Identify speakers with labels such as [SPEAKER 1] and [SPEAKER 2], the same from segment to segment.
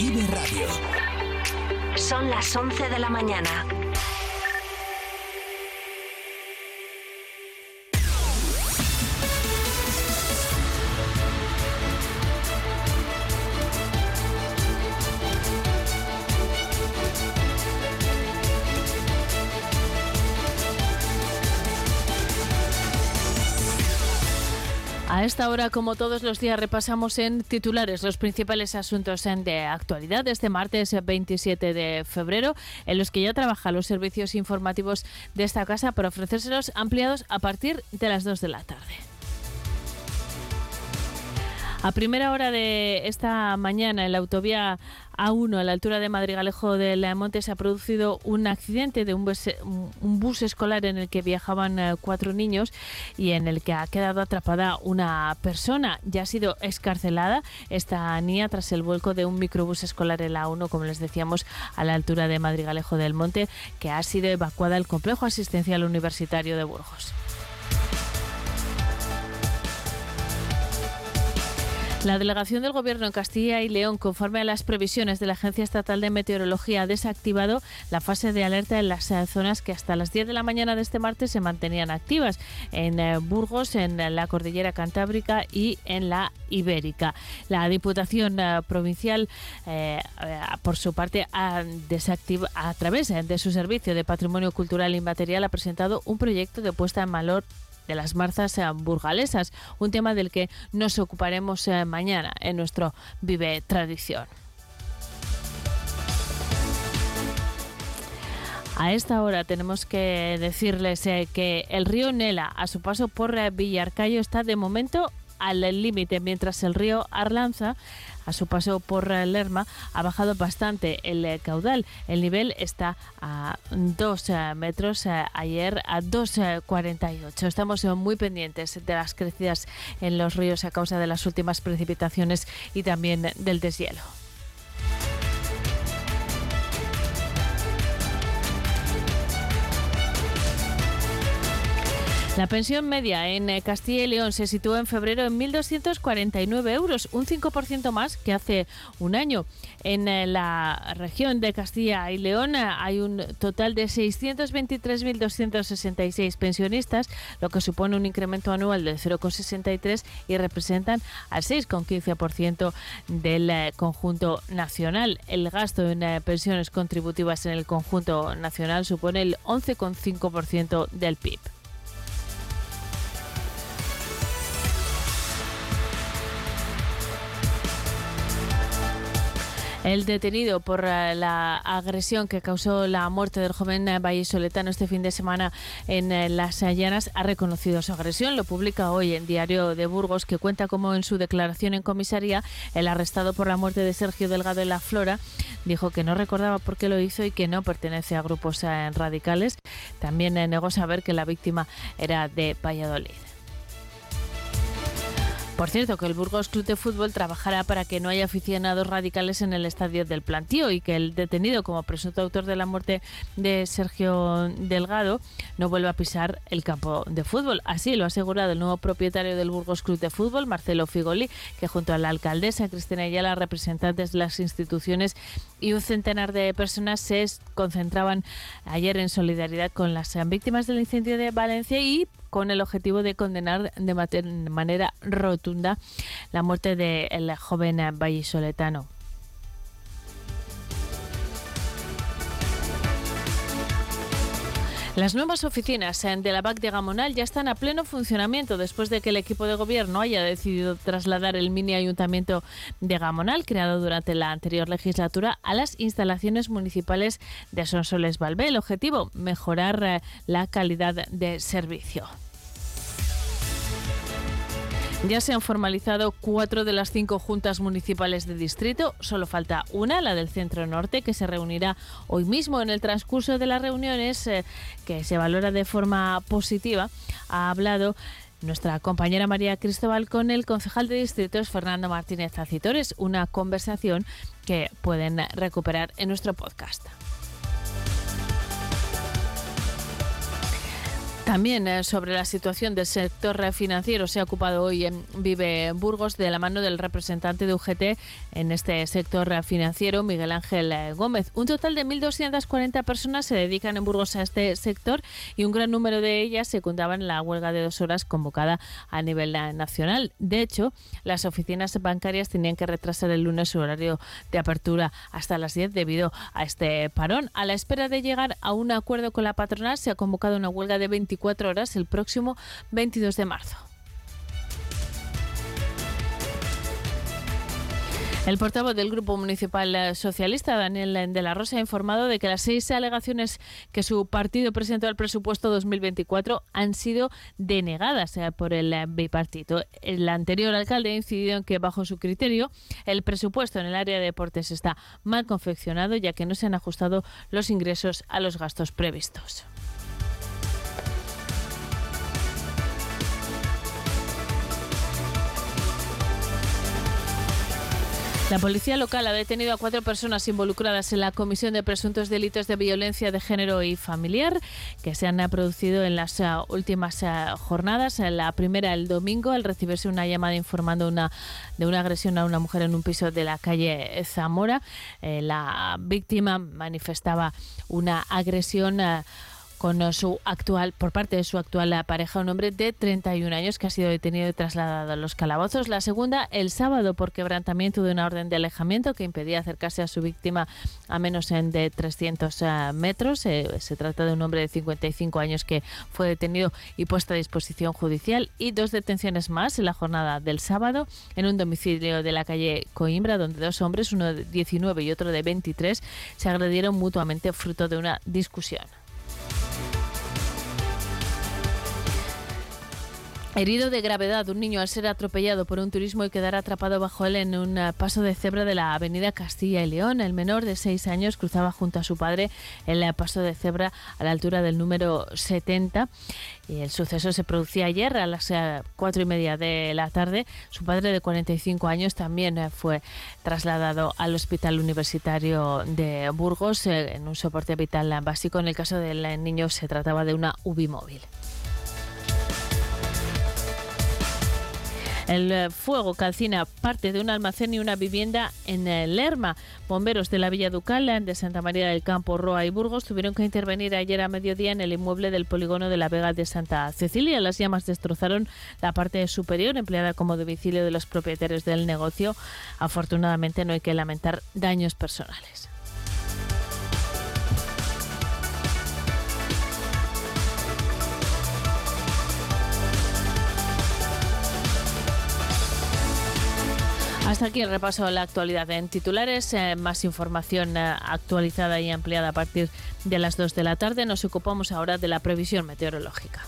[SPEAKER 1] Vive Radio.
[SPEAKER 2] Son las 11 de la mañana.
[SPEAKER 3] A esta hora, como todos los días, repasamos en titulares los principales asuntos de actualidad de este martes 27 de febrero, en los que ya trabajan los servicios informativos de esta casa para ofrecérselos ampliados a partir de las 2 de la tarde. A primera hora de esta mañana en la autovía A1 a la altura de Madrigalejo del Monte se ha producido un accidente de un bus, escolar en el que viajaban eh, cuatro niños y en el que ha quedado atrapada una persona. Ya ha sido escarcelada esta niña tras el vuelco de un microbús escolar en la A1, como les decíamos, a la altura de Madrigalejo del Monte, que ha sido evacuada al complejo asistencial universitario de Burgos. La delegación del Gobierno en Castilla y León, conforme a las previsiones de la Agencia Estatal de Meteorología, ha desactivado la fase de alerta en las eh, zonas que hasta las 10 de la mañana de este martes se mantenían activas, en eh, Burgos, en la Cordillera Cantábrica y en la Ibérica. La Diputación eh, Provincial, por su parte, ha a través de su Servicio de Patrimonio Cultural Inmaterial, ha presentado un proyecto de puesta en valor de las marzas eh, burgalesas, un tema del que nos ocuparemos eh, mañana en nuestro Vive Tradición. A esta hora tenemos que decirles eh, que el río Nela, a su paso por Villarcayo, está de momento al límite, mientras el río Arlanza a su paso por Lerma ha bajado bastante el eh, caudal. El nivel está a 2 eh, metros, eh, ayer a 2,48. Estamos muy pendientes de las crecidas en los ríos a causa de las últimas precipitaciones y también del deshielo. La pensión media en eh, Castilla y León se situó en febrero en 1.249 euros, un 5% más que hace un año. En eh, la región de Castilla y León eh, hay un total de 623.266 pensionistas, lo que supone un incremento anual del 0,63 y representan al 6,15% del conjunto nacional. El gasto en pensiones contributivas en el conjunto nacional supone el 11,5% del PIB. El detenido por eh, la agresión que causó la muerte del joven eh, vallisoletano este fin de semana en eh, Las Llanas ha reconocido su agresión. Lo publica hoy en Diario de Burgos, que cuenta como en su declaración en comisaría el arrestado por la muerte de Sergio Delgado en La Flora dijo que no recordaba por qué lo hizo y que no pertenece a grupos radicales. También negó saber que la víctima era de Valladolid. Por cierto, que el Burgos Club de Fútbol trabajará para que no haya aficionados radicales en el estadio del Plantío y que el detenido como presunto autor de la muerte de Sergio Delgado no vuelva a pisar el campo de fútbol. Así lo ha asegurado el nuevo propietario del Burgos Club de Fútbol, Marcelo Figoli, que junto a la alcaldesa Cristina Ayala, representantes de las instituciones y un centenar de personas se concentraban ayer en solidaridad con las víctimas del incendio de Valencia y con el objetivo de condenar de manera rotunda la muerte del joven vallisoletano. Las nuevas oficinas de la BAC de Gamonal ya están a pleno funcionamiento después de que el equipo de gobierno haya decidido trasladar el mini ayuntamiento de Gamonal, creado durante la anterior legislatura, a las instalaciones municipales de Sonsoles Valvé. El objetivo, mejorar eh, la calidad de servicio. Ya se han formalizado cuatro de las cinco juntas municipales de distrito. Solo falta una, la del Centro Norte, que se reunirá hoy mismo. En el transcurso de las reuniones, eh, que se valora de forma positiva, ha hablado nuestra compañera María Cristóbal con el concejal de distritos Fernando Martínez Acitores. Una conversación que pueden recuperar en nuestro podcast. También eh, sobre la situación del sector financiero se ha ocupado hoy en Vive Burgos de la mano del representante de UGT en este sector financiero, Miguel Ángel eh, Gómez. Un total de 1.240 personas se dedican en Burgos a este sector y un gran número de ellas secundaban la huelga de dos horas convocada a nivel nacional. De hecho, las oficinas bancarias tenían que retrasar el lunes su horario de apertura hasta las 10 debido a este parón. A la espera de llegar a un acuerdo con la patronal, se ha convocado una huelga de 20 24 horas el próximo 22 de marzo. El portavoz del Grupo Municipal Socialista, Daniel de la Rosa, ha informado de que las seis alegaciones que su partido presentó al presupuesto 2024 han sido denegadas eh, por el bipartito. El anterior alcalde ha incidido en que, bajo su criterio, el presupuesto en el área de deportes está mal confeccionado, ya que no se han ajustado los ingresos a los gastos previstos. La policía local ha detenido a cuatro personas involucradas en la comisión de presuntos delitos de violencia de género y familiar que se han producido en las uh, últimas uh, jornadas. La primera el domingo al recibirse una llamada informando una, de una agresión a una mujer en un piso de la calle Zamora. Eh, la víctima manifestaba una agresión. Con su actual, por parte de su actual pareja, un hombre de 31 años que ha sido detenido y trasladado a los calabozos. La segunda, el sábado, por quebrantamiento de una orden de alejamiento que impedía acercarse a su víctima a menos de 300 eh, metros. Eh, se trata de un hombre de 55 años que fue detenido y puesto a disposición judicial. Y dos detenciones más en la jornada del sábado en un domicilio de la calle Coimbra, donde dos hombres, uno de 19 y otro de 23, se agredieron mutuamente fruto de una discusión. Herido de gravedad, un niño al ser atropellado por un turismo y quedar atrapado bajo él en un eh, paso de cebra de la avenida Castilla y León. El menor de seis años cruzaba junto a su padre el eh, paso de cebra a la altura del número 70. Y el suceso se producía ayer a las eh, cuatro y media de la tarde. Su padre de 45 años también fue trasladado al Hospital Universitario de Burgos en un soporte vital básico. En el caso del niño se trataba de una UBI móvil. El eh, fuego calcina parte de un almacén y una vivienda en eh, Lerma. Bomberos de la Villa Ducal, de Santa María del Campo, Roa y Burgos tuvieron que intervenir ayer a mediodía en el inmueble del polígono de la Vega de Santa Cecilia. Las llamas destrozaron la parte superior, empleada como domicilio de los propietarios del negocio. Afortunadamente no hay que lamentar daños personales. Hasta aquí el repaso de la actualidad en titulares. Eh, más información eh, actualizada y ampliada a partir de las 2 de la tarde. Nos ocupamos ahora de la previsión meteorológica.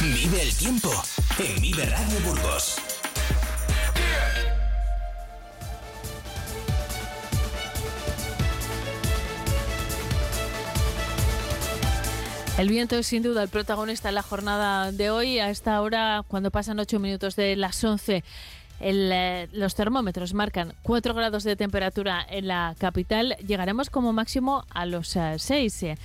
[SPEAKER 1] Vive el tiempo en Vive Radio Burgos.
[SPEAKER 3] El viento es sin duda el protagonista en la jornada de hoy. A esta hora, cuando pasan 8 minutos de las 11 eh, los termómetros marcan 4 grados de temperatura en la capital. Llegaremos como máximo a los 6. Eh,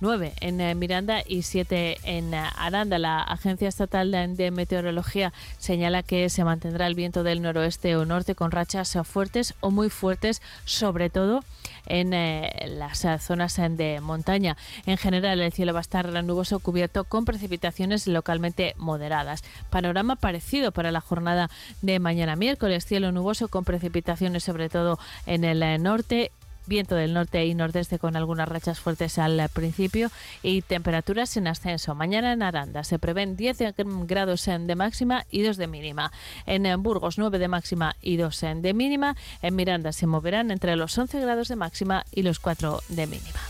[SPEAKER 3] 9 en eh, Miranda y 7 en Aranda. La Agencia Estatal de Meteorología señala que se mantendrá el viento del noroeste o norte con rachas fuertes o muy fuertes, sobre todo en eh, las eh, zonas de montaña. En general, el cielo va a estar nuboso cubierto con precipitaciones localmente moderadas. Panorama parecido para la jornada de mañana miércoles. Cielo nuboso con precipitaciones sobre todo en el eh, norte viento del norte y nordeste con algunas rachas fuertes al principio y temperaturas en ascenso. Mañana en Aranda se prevén 10 grados de máxima y 2 de mínima. En Burgos 9 de máxima y 2 de mínima. En Miranda se moverán entre los 11 grados de máxima y los 4 de mínima.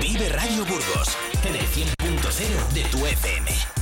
[SPEAKER 1] Vive Radio Burgos en el 100.0 de tu FM.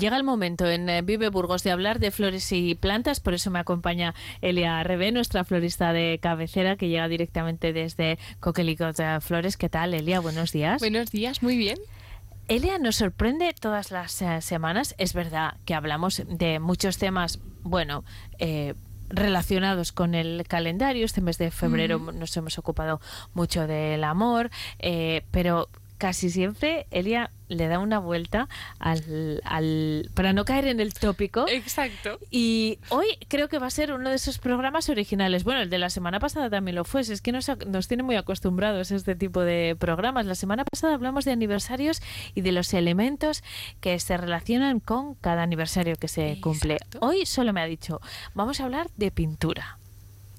[SPEAKER 3] Llega el momento en eh, Vive Burgos de hablar de flores y plantas, por eso me acompaña Elia Rebé, nuestra florista de cabecera, que llega directamente desde Coquelicot eh, Flores. ¿Qué tal, Elia? Buenos días.
[SPEAKER 4] Buenos días, muy bien.
[SPEAKER 3] Elia nos sorprende todas las eh, semanas. Es verdad que hablamos de muchos temas, bueno, eh, relacionados con el calendario. Este mes de febrero nos hemos ocupado mucho del amor, eh, pero casi siempre Elia le da una vuelta al, al- para no caer en el tópico.
[SPEAKER 4] Exacto.
[SPEAKER 3] Y hoy creo que va a ser uno de esos programas originales. Bueno, el de la semana pasada también lo fue. Es que nos, nos tiene muy acostumbrados a este tipo de programas. La semana pasada hablamos de aniversarios y de los elementos que se relacionan con cada aniversario que se cumple. Hoy solo me ha dicho, vamos a hablar de pintura.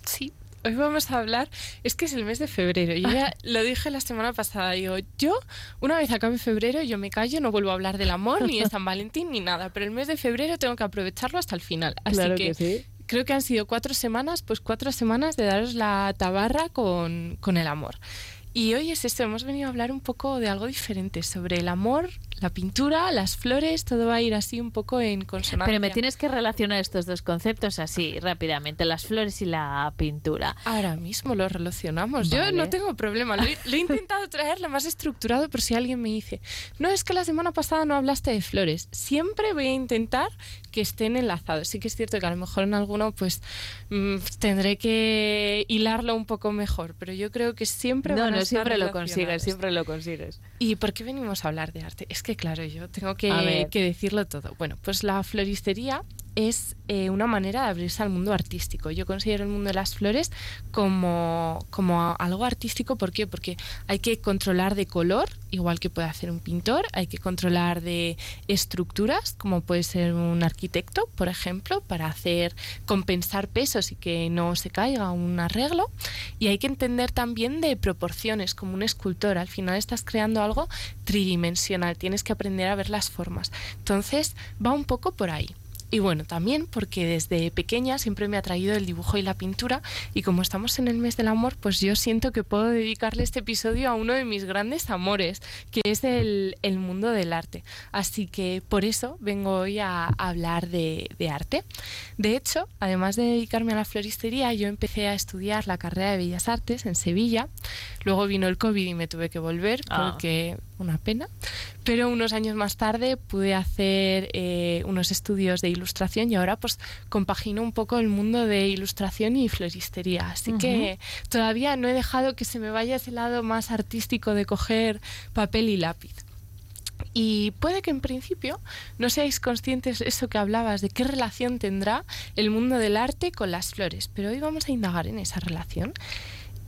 [SPEAKER 4] Sí. Hoy vamos a hablar, es que es el mes de febrero, yo ya lo dije la semana pasada, digo, yo una vez acabe febrero yo me callo, no vuelvo a hablar del amor, ni de San Valentín, ni nada, pero el mes de febrero tengo que aprovecharlo hasta el final. Así
[SPEAKER 3] Claro
[SPEAKER 4] que,
[SPEAKER 3] que sí.
[SPEAKER 4] creo que han sido cuatro semanas, pues cuatro semanas de daros la tabarra con, con el amor. Y hoy es esto, hemos venido a hablar un poco de algo diferente, sobre el amor, la pintura, las flores, todo va a ir así un poco en consonancia.
[SPEAKER 3] Pero me tienes que relacionar estos dos conceptos así rápidamente, las flores y la pintura.
[SPEAKER 4] Ahora mismo lo relacionamos. Yo no tengo problema. Lo he, lo he intentado traer lo más estructurado por si alguien me dice, no es que la semana pasada no hablaste de flores. Siempre voy a intentar que estén enlazados. Sí que es cierto que a lo mejor en alguno pues mm, tendré que hilarlo un poco mejor, pero yo creo que siempre
[SPEAKER 3] No,
[SPEAKER 4] van a
[SPEAKER 3] no,
[SPEAKER 4] estar
[SPEAKER 3] siempre lo consigues, siempre lo consigues.
[SPEAKER 4] ¿Y por qué venimos a hablar de arte? Es que, claro, yo tengo que decirlo todo. Bueno, pues la floristería es eh, una manera de abrirse al mundo artístico. Yo considero el mundo de las flores como, como algo artístico. ¿Por qué? Porque hay que controlar de color, igual que puede hacer un pintor, hay que controlar de estructuras, como puede ser un arquitecto, por ejemplo, para hacer compensar pesos y que no se caiga un arreglo. Y hay que entender también de proporciones, como un escultor. Al final estás creando algo tridimensional, tienes que aprender a ver las formas. Entonces, va un poco por ahí. Y bueno, también porque desde pequeña siempre me ha traído el dibujo y la pintura y como estamos en el mes del amor, pues yo siento que puedo dedicarle este episodio a uno de mis grandes amores, que es el, el mundo del arte. Así que por eso vengo hoy a, a hablar de, de arte. De hecho, además de dedicarme a la floristería, yo empecé a estudiar la carrera de Bellas Artes en Sevilla. Luego vino el COVID y me tuve que volver
[SPEAKER 3] Ah.
[SPEAKER 4] porque una pena. Pero unos años más tarde pude hacer eh, unos estudios de ilustración y ahora pues compagino un poco el mundo de ilustración y floristería. Así que todavía no he dejado que se me vaya ese lado más artístico de coger papel y lápiz. Y puede que en principio no seáis conscientes de eso que hablabas, de qué relación tendrá el mundo del arte con las flores, pero hoy vamos a indagar en esa relación.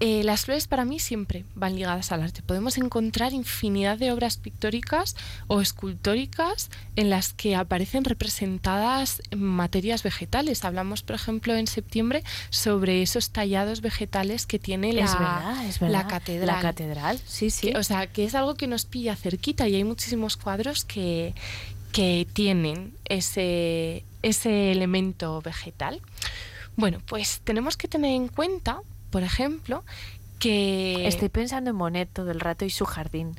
[SPEAKER 4] Eh, las flores para mí siempre van ligadas al arte. Podemos encontrar infinidad de obras pictóricas o escultóricas en las que aparecen representadas materias vegetales. Hablamos, por ejemplo, en septiembre sobre esos tallados vegetales que tiene la,
[SPEAKER 3] es verdad, es verdad.
[SPEAKER 4] la catedral.
[SPEAKER 3] La catedral, sí, sí.
[SPEAKER 4] Que- o sea, que es algo que nos pilla cerquita y hay muchísimos cuadros que, que tienen ese, ese elemento vegetal. Bueno, pues tenemos que tener en cuenta, por ejemplo, que...
[SPEAKER 3] Estoy pensando en Monet todo el rato y su jardín.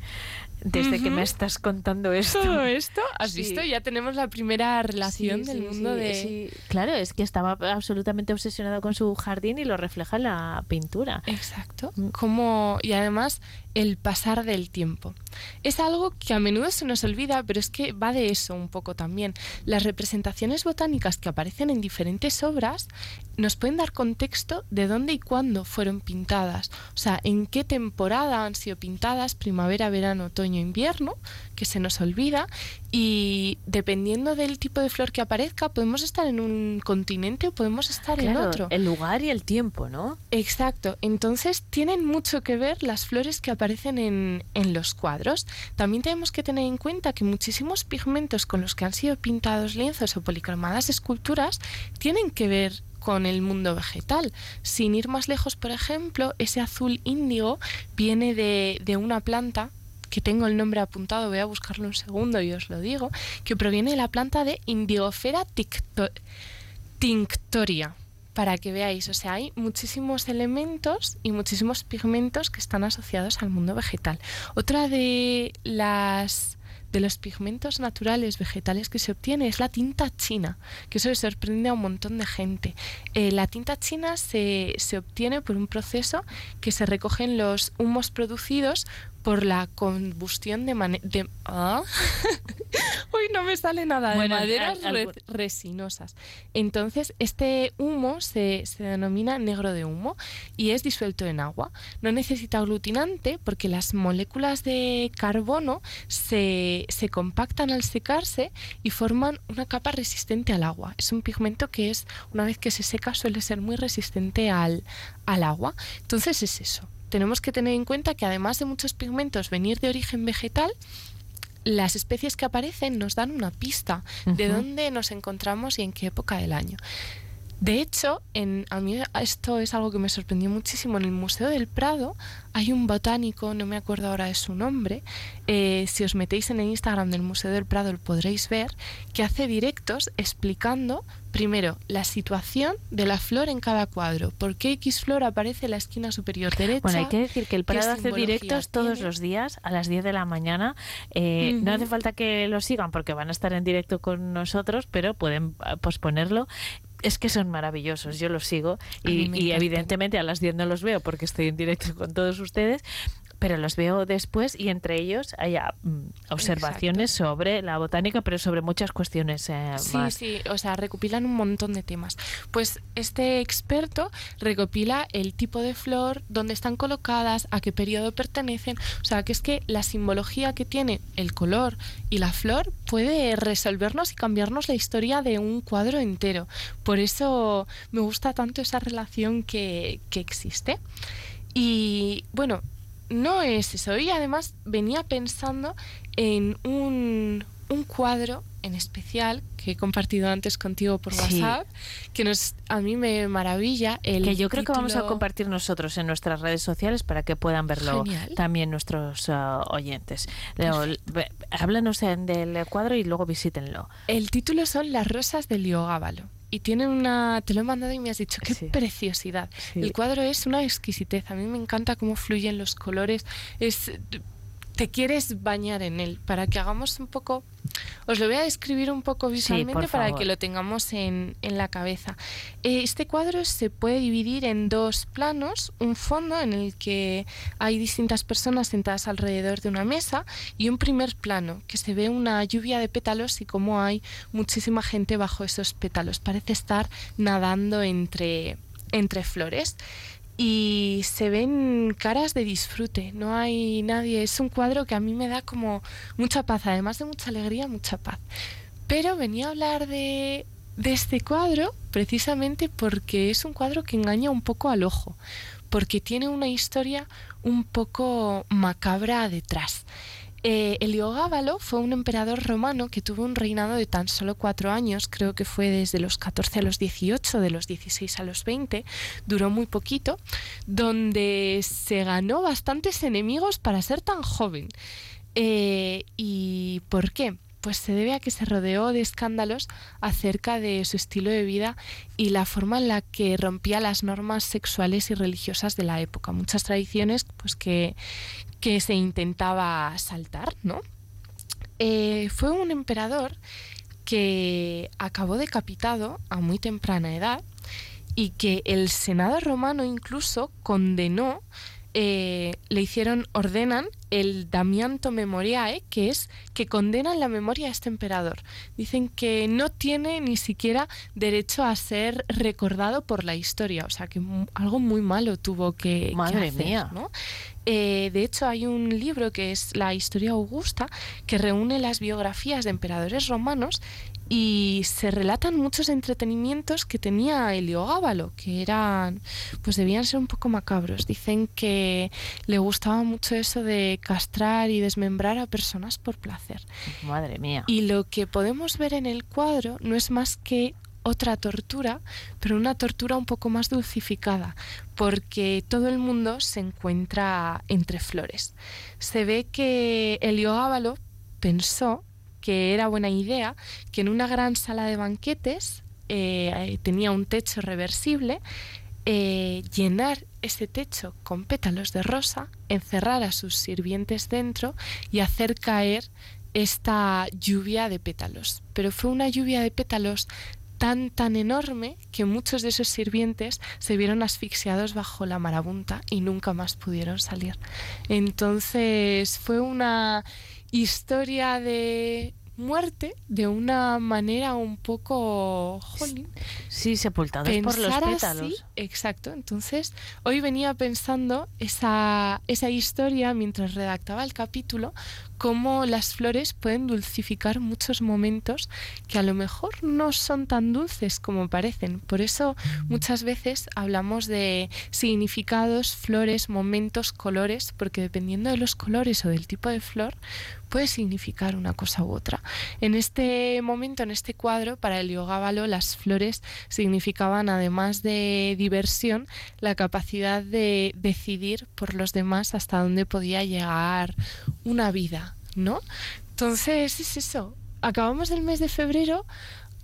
[SPEAKER 3] desde que me estás contando esto.
[SPEAKER 4] Todo esto, ¿has
[SPEAKER 3] Sí.
[SPEAKER 4] visto? Ya tenemos la primera relación
[SPEAKER 3] Sí,
[SPEAKER 4] del
[SPEAKER 3] sí,
[SPEAKER 4] mundo de...
[SPEAKER 3] Claro, es que estaba absolutamente obsesionado con su jardín y lo refleja en la pintura.
[SPEAKER 4] Exacto.
[SPEAKER 3] Mm.
[SPEAKER 4] Como, y además el pasar del tiempo. Es algo que a menudo se nos olvida, pero es que va de eso un poco también. Las representaciones botánicas que aparecen en diferentes obras nos pueden dar contexto de dónde y cuándo fueron pintadas. O sea, en qué temporada han sido pintadas, primavera, verano, otoño, invierno, que se nos olvida. Y dependiendo del tipo de flor que aparezca, podemos estar en un continente o podemos estar en otro.
[SPEAKER 3] el lugar y el tiempo, ¿no?
[SPEAKER 4] Exacto, entonces tienen mucho que ver las flores que aparecen en, en los cuadros. También tenemos que tener en cuenta que muchísimos pigmentos con los que han sido pintados lienzos o policromadas esculturas tienen que ver con el mundo vegetal. Sin ir más lejos, por ejemplo, ese azul índigo viene de, de una planta que tengo el nombre apuntado, voy a buscarlo un segundo y os lo digo, que proviene de la planta de Indigofera tinctoria para que veáis, o sea, hay muchísimos elementos y muchísimos pigmentos que están asociados al mundo vegetal. Otra de las de los pigmentos naturales vegetales que se obtiene es la tinta china, que eso sorprende a un montón de gente. Eh, la tinta china se, se obtiene por un proceso que se recogen los humos producidos por la combustión de, mane- de ¿Ah? Uy, no me sale nada
[SPEAKER 3] Bueno,
[SPEAKER 4] de maderas re- resinosas. Entonces, este humo se, se denomina negro de humo y es disuelto en agua. No necesita aglutinante porque las moléculas de carbono se, se compactan al secarse y forman una capa resistente al agua. Es un pigmento que es, una vez que se seca, suele ser muy resistente al, al agua. Entonces es eso. Tenemos que tener en cuenta que además de muchos pigmentos venir de origen vegetal, las especies que aparecen nos dan una pista de dónde nos encontramos y en qué época del año. De hecho, en, a mí esto es algo que me sorprendió muchísimo. En el Museo del Prado hay un botánico, no me acuerdo ahora de su nombre. eh, si os metéis en el Instagram del Museo del Prado lo podréis ver, que hace directos explicando primero la situación de la flor en cada cuadro. ¿Por qué X flor aparece en la esquina superior derecha?
[SPEAKER 3] Bueno, hay que decir que el Prado hace directos todos los días a las 10 de la mañana. Eh, No hace falta que lo sigan porque van a estar en directo con nosotros, pero pueden ah, posponerlo. Es que son maravillosos, yo los sigo y, y evidentemente a las 10 no los veo porque estoy en directo con todos ustedes, pero los veo después y entre ellos hay ah, mm, observaciones sobre la botánica, pero sobre muchas cuestiones eh,
[SPEAKER 4] Sí,
[SPEAKER 3] más.
[SPEAKER 4] sí, o sea, recopilan un montón de temas. Pues este experto recopila el tipo de flor, dónde están colocadas, a qué periodo pertenecen. O sea, que es que la simbología que tiene el color y la flor puede resolvernos y cambiarnos la historia de un cuadro entero. Por eso me gusta tanto esa relación que, que existe. Y bueno, no es eso. Y además venía pensando en un, un cuadro en especial que he compartido antes contigo por
[SPEAKER 3] Sí.
[SPEAKER 4] WhatsApp, que nos, a mí me maravilla. El
[SPEAKER 3] que yo creo que vamos a compartir nosotros en nuestras redes sociales para que puedan verlo
[SPEAKER 4] Genial.
[SPEAKER 3] también nuestros ah, oyentes. Leo, háblanos en- del cuadro y luego visítenlo.
[SPEAKER 4] El título son Las rosas del Liogábalo. Y tienen una. Te lo he mandado y me has dicho, qué
[SPEAKER 3] Sí.
[SPEAKER 4] preciosidad.
[SPEAKER 3] Sí.
[SPEAKER 4] El cuadro es una exquisitez. A mí me encanta cómo fluyen los colores. Es. Te quieres bañar en él. Para que hagamos un poco. Os lo voy a describir un poco visualmente para que lo tengamos en, en la cabeza. Eh, Este cuadro se puede dividir en dos planos, un fondo en el que hay distintas personas sentadas alrededor de una mesa y un primer plano que se ve una lluvia de pétalos y cómo hay muchísima gente bajo esos pétalos. Parece estar nadando entre, entre flores. Y se ven caras de disfrute, no hay nadie. Es un cuadro que a mí me da como mucha paz, además de mucha alegría, mucha paz. Pero venía a hablar de, de este cuadro precisamente porque es un cuadro que engaña un poco al ojo, porque tiene una historia un poco macabra detrás. Eh, Heliogábalo fue un emperador romano que tuvo un reinado de tan solo cuatro años, creo que fue desde los 14 a los 18, de los 16 a los 20, duró muy poquito, donde se ganó bastantes enemigos para ser tan joven. Eh, ¿Y por qué? pues se debe a que se rodeó de escándalos acerca de su estilo de vida y la forma en la que rompía las normas sexuales y religiosas de la época. Muchas tradiciones pues que, que se intentaba saltar, ¿no? Eh, fue un emperador que acabó decapitado a muy temprana edad y que el Senado romano incluso condenó eh, le hicieron, ordenan el Damianto Memoriae, que es que condenan la memoria a este emperador. Dicen que no tiene ni siquiera derecho a ser recordado por la historia, o sea que algo muy malo tuvo que,
[SPEAKER 3] Madre mía.
[SPEAKER 4] ¿no? Eh, de hecho, hay un libro que es La Historia Augusta, que reúne las biografías de emperadores romanos y se relatan muchos entretenimientos que tenía Heliogábalo, que eran, pues debían ser un poco macabros. Dicen que le gustaba mucho eso de castrar y desmembrar a personas por placer.
[SPEAKER 3] Madre mía.
[SPEAKER 4] Y lo que podemos ver en el cuadro no es más que otra tortura, pero una tortura un poco más dulcificada, porque todo el mundo se encuentra entre flores. Se ve que Heliogábalo pensó que era buena idea que en una gran sala de banquetes eh, tenía un techo reversible, eh, llenar ese techo con pétalos de rosa, encerrar a sus sirvientes dentro y hacer caer esta lluvia de pétalos. Pero fue una lluvia de pétalos tan tan enorme que muchos de esos sirvientes se vieron asfixiados bajo la marabunta y nunca más pudieron salir. Entonces fue una historia de muerte de una manera un poco jolín.
[SPEAKER 3] Sí, sepultados por los pétalos.
[SPEAKER 4] Así, exacto. Entonces, hoy venía pensando esa, esa historia mientras redactaba el capítulo, cómo las flores pueden dulcificar muchos momentos que a lo mejor no son tan dulces como parecen. Por eso muchas veces hablamos de significados, flores, momentos, colores, porque dependiendo de los colores o del tipo de flor, puede significar una cosa u otra. En este momento, en este cuadro, para el yogábalo, las flores significaban, además de diversión, la capacidad de decidir por los demás hasta dónde podía llegar una vida, ¿no? Entonces, es eso. Acabamos el mes de febrero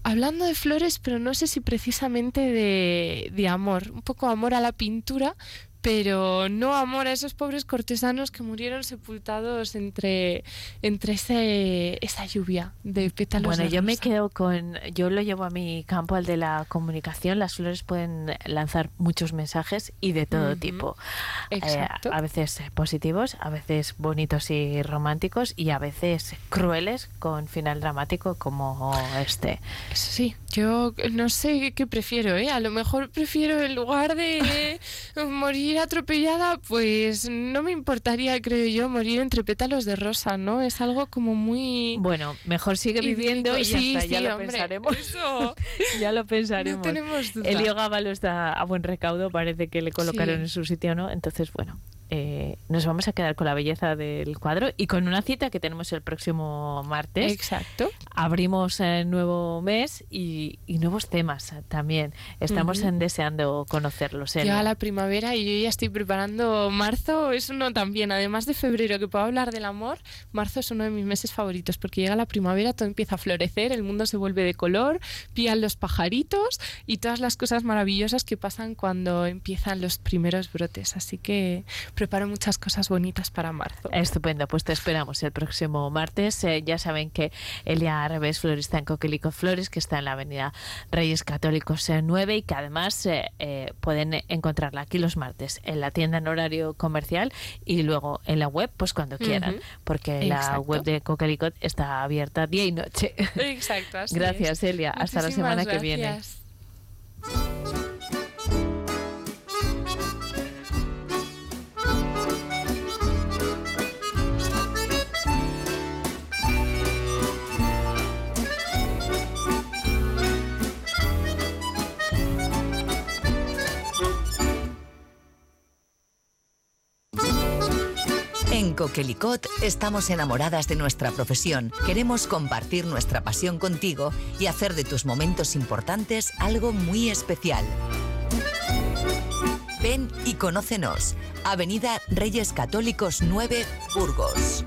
[SPEAKER 4] hablando de flores, pero no sé si precisamente de, de amor. Un poco amor a la pintura, pero no amor a esos pobres cortesanos que murieron sepultados entre, entre ese, esa lluvia de pétalos.
[SPEAKER 3] Bueno,
[SPEAKER 4] de
[SPEAKER 3] yo me quedo con, yo lo llevo a mi campo, al de la comunicación. Las flores pueden lanzar muchos mensajes y de todo tipo. Eh,
[SPEAKER 4] Exacto.
[SPEAKER 3] a veces positivos, a veces bonitos y románticos y a veces crueles con final dramático como este.
[SPEAKER 4] Eso sí, yo no sé qué prefiero, ¿eh? A lo mejor prefiero en lugar de morir atropellada, pues no me importaría, creo yo, morir entre pétalos de rosa, ¿no? Es algo como muy...
[SPEAKER 3] Bueno, mejor sigue viviendo y ya
[SPEAKER 4] Sí,
[SPEAKER 3] está, ya lo
[SPEAKER 4] hombre,
[SPEAKER 3] pensaremos.
[SPEAKER 4] Eso,
[SPEAKER 3] ya lo
[SPEAKER 4] no
[SPEAKER 3] pensaremos.
[SPEAKER 4] tenemos duda.
[SPEAKER 3] El Gábalo está a buen recaudo, parece que le colocaron
[SPEAKER 4] Sí.
[SPEAKER 3] en su sitio, ¿no? Entonces, bueno, eh, nos vamos a quedar con la belleza del cuadro y con una cita que tenemos el próximo martes.
[SPEAKER 4] Exacto.
[SPEAKER 3] Abrimos el nuevo mes y, y nuevos temas también. Estamos deseando conocerlos. Elena.
[SPEAKER 4] Llega la primavera y yo ya estoy preparando marzo, es uno también, además de febrero que puedo hablar del amor, marzo es uno de mis meses favoritos porque llega la primavera, todo empieza a florecer, el mundo se vuelve de color, pían los pajaritos y todas las cosas maravillosas que pasan cuando empiezan los primeros brotes, así que preparo muchas cosas bonitas para marzo.
[SPEAKER 3] Estupendo, pues te esperamos el próximo martes. Eh, ya saben que Elia Revés, florista en Coquelicot Flores, que está en la avenida Reyes Católicos eh, 9 y que además eh, eh, pueden encontrarla aquí los martes en la tienda en horario comercial y luego en la web, pues cuando quieran, porque la web de Coquelicot está abierta día y noche.
[SPEAKER 4] Exacto, así
[SPEAKER 3] Gracias,
[SPEAKER 4] es.
[SPEAKER 3] Elia. Hasta la semana que viene.
[SPEAKER 5] En Coquelicot estamos enamoradas de nuestra profesión. Queremos compartir nuestra pasión contigo y hacer de tus momentos importantes algo muy especial. Ven y conócenos. Avenida Reyes Católicos 9, Burgos.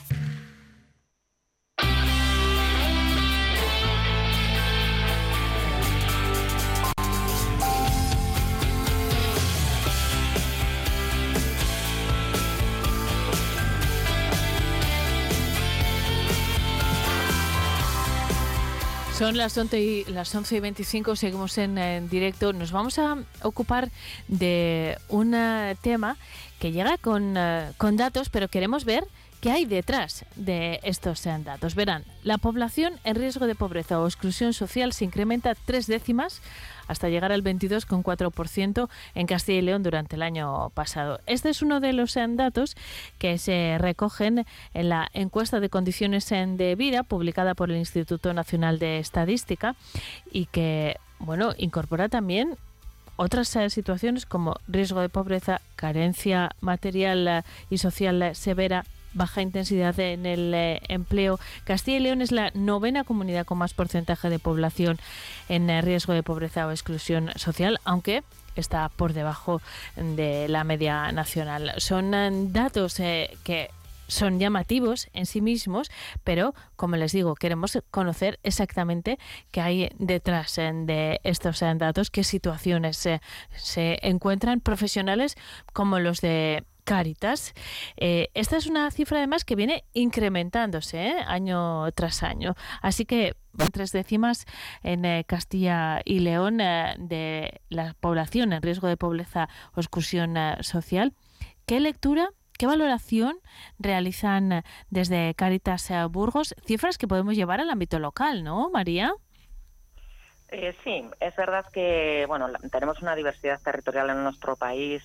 [SPEAKER 3] Son las 11 y, las 11 y 25, seguimos en, directo. Nos vamos a ocupar de un eh, tema que llega con, eh, con datos, pero queremos ver qué hay detrás de estos eh, datos. Verán, la población en riesgo de pobreza o exclusión social se incrementa tres décimas hasta llegar al 22,4% en Castilla y León durante el año pasado. Este es uno de los eh, datos que se recogen en la encuesta de condiciones de vida publicada por el Instituto Nacional de Estadística y que, bueno, incorpora también otras eh, situaciones como riesgo de pobreza, carencia material eh, y social severa, baja intensidad en el eh, empleo. Castilla y León es la novena comunidad con más porcentaje de población en eh, riesgo de pobreza o exclusión social, aunque está por debajo de la media nacional. Son eh, datos que son llamativos en sí mismos, pero como les digo, queremos conocer exactamente qué hay detrás de estos datos, qué situaciones se encuentran profesionales como los de Caritas. Eh, esta es una cifra además que viene incrementándose ¿eh? año tras año. Así que tres décimas en eh, Castilla y León de la población en riesgo de pobreza o exclusión social. ¿Qué lectura? ¿Qué valoración realizan desde Caritas Burgos? Cifras que podemos llevar al ámbito local, ¿no, María?
[SPEAKER 6] sí, es verdad que bueno tenemos una diversidad territorial en nuestro país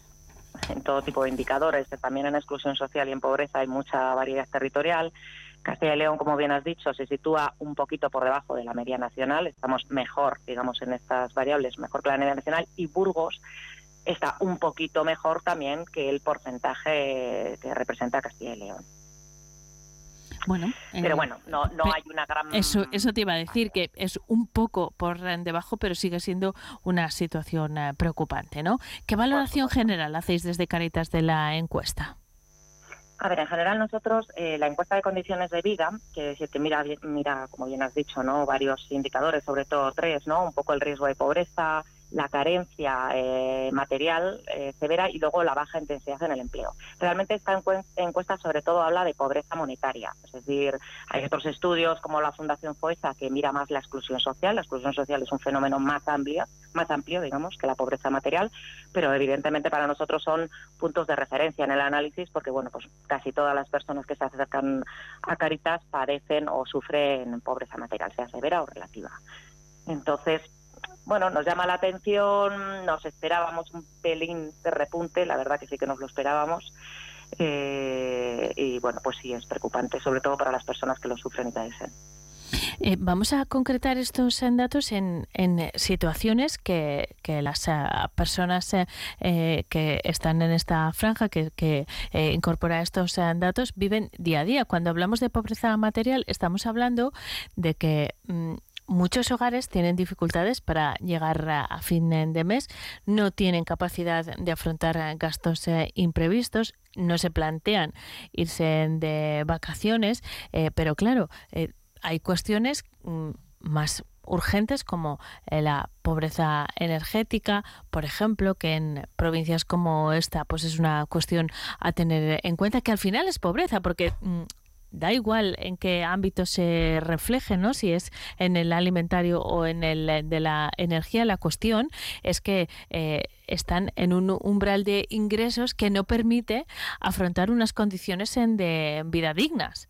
[SPEAKER 6] en todo tipo de indicadores. También en exclusión social y en pobreza hay mucha variedad territorial. Castilla y León, como bien has dicho, se sitúa un poquito por debajo de la media nacional. Estamos mejor, digamos, en estas variables, mejor que la media nacional. Y Burgos está un poquito mejor también que el porcentaje que representa Castilla y León.
[SPEAKER 3] Bueno,
[SPEAKER 6] pero eh, bueno, no, no hay una gran...
[SPEAKER 3] Eso, eso te iba a decir, que es un poco por debajo, pero sigue siendo una situación eh, preocupante, ¿no? ¿Qué valoración general hacéis desde Caritas de la encuesta?
[SPEAKER 6] A ver, en general nosotros, eh, la encuesta de condiciones de vida, que decir que mira, mira, como bien has dicho, ¿no? varios indicadores, sobre todo tres, ¿no? Un poco el riesgo de pobreza, la carencia eh, material eh, severa y luego la baja intensidad en el empleo. Realmente esta encuesta sobre todo habla de pobreza monetaria, es decir, hay otros estudios como la Fundación FOESA que mira más la exclusión social, la exclusión social es un fenómeno más amplio, más amplio, digamos, que la pobreza material, pero evidentemente para nosotros son puntos de referencia en el análisis porque bueno, pues casi todas las personas que se acercan a Caritas padecen o sufren pobreza material, sea severa o relativa. Entonces, bueno, nos llama la atención, nos esperábamos un pelín de repunte, la verdad que sí que nos lo esperábamos. Eh, y bueno, pues sí, es preocupante, sobre todo para las personas que lo sufren y padecen.
[SPEAKER 3] Eh, vamos a concretar estos datos en, situaciones que, las eh, personas que están en esta franja, que, incorpora estos datos, viven día a día. Cuando hablamos de pobreza material, estamos hablando de que mm, muchos hogares tienen dificultades para llegar a fin de mes, no tienen capacidad de afrontar gastos eh, imprevistos, no se plantean irse de vacaciones, eh, pero claro, eh, hay cuestiones mm, más urgentes como la pobreza energética, por ejemplo, que en provincias como esta pues es una cuestión a tener en cuenta que al final es pobreza porque mm, da igual en qué ámbito se refleje, ¿no? Si es en el alimentario o en el de la energía, la cuestión es que eh, están en un umbral de ingresos que no permite afrontar unas condiciones en de vida dignas.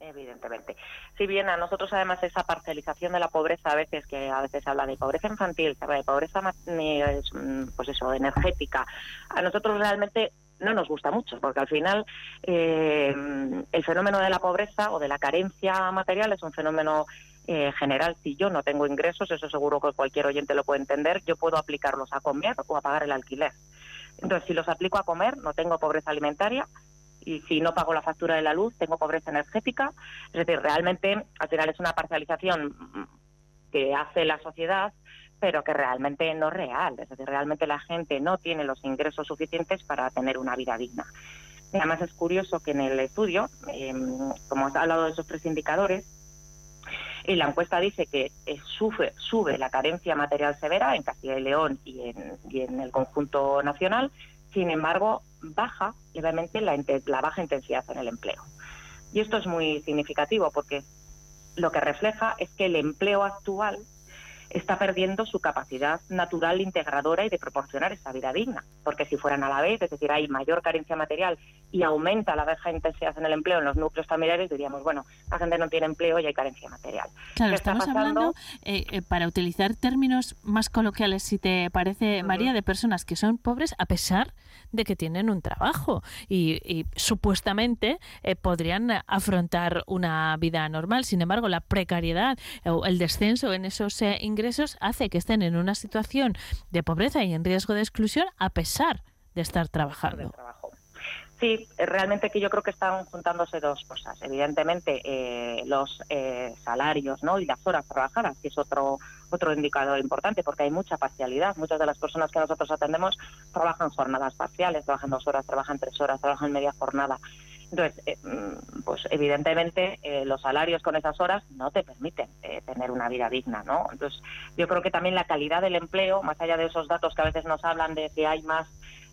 [SPEAKER 6] evidentemente. Si bien a nosotros además esa parcialización de la pobreza a veces, que a veces se habla de pobreza infantil, se habla de pobreza mm, pues eso, energética, a nosotros realmente no nos gusta mucho, porque al final eh, el fenómeno de la pobreza o de la carencia material es un fenómeno eh, general. Si yo no tengo ingresos, eso seguro que cualquier oyente lo puede entender, yo puedo aplicarlos a comer o a pagar el alquiler. Entonces, si los aplico a comer, no tengo pobreza alimentaria, y si no pago la factura de la luz, tengo pobreza energética. Es decir, realmente al final es una parcialización que hace la sociedad, pero que realmente no es real. Es decir, realmente la gente no tiene los ingresos suficientes para tener una vida digna. Además es curioso que en el estudio, em, como has hablado de esos tres indicadores, y la encuesta dice que eh, sube, la carencia material severa en Castilla y León y en, el conjunto nacional, sin embargo, baja levemente la baja intensidad en el empleo. Y esto es muy significativo porque lo que refleja es que el empleo actual está perdiendo su capacidad natural integradora y de proporcionar esa vida digna. Porque si fueran a la vez, es decir, hay mayor carencia material y aumenta la baja intensidad en el empleo en los núcleos familiares, diríamos, bueno, la gente no tiene empleo y hay carencia material.
[SPEAKER 3] Claro, estamos hablando, eh, eh, para utilizar términos más coloquiales, si te parece, María, de personas que son pobres a pesar de que tienen un trabajo y, supuestamente eh, podrían afrontar una vida normal. Sin embargo, la precariedad o el descenso en esos ingresos hace que estén en una situación de pobreza y en riesgo de exclusión a pesar de estar trabajando.
[SPEAKER 6] Sí, realmente que yo creo que están juntándose dos cosas. Evidentemente, eh, los eh, salarios ¿no? y las horas trabajadas, que es otro otro indicador importante, porque hay mucha parcialidad. Muchas de las personas que nosotros atendemos trabajan jornadas parciales, trabajan dos horas, trabajan tres horas, trabajan media jornada. Entonces, eh, mm, pues evidentemente los salarios con esas horas no te permiten tener una vida digna, ¿no? Entonces, yo creo que también la calidad del empleo, más allá de esos datos que a veces nos hablan de que hay más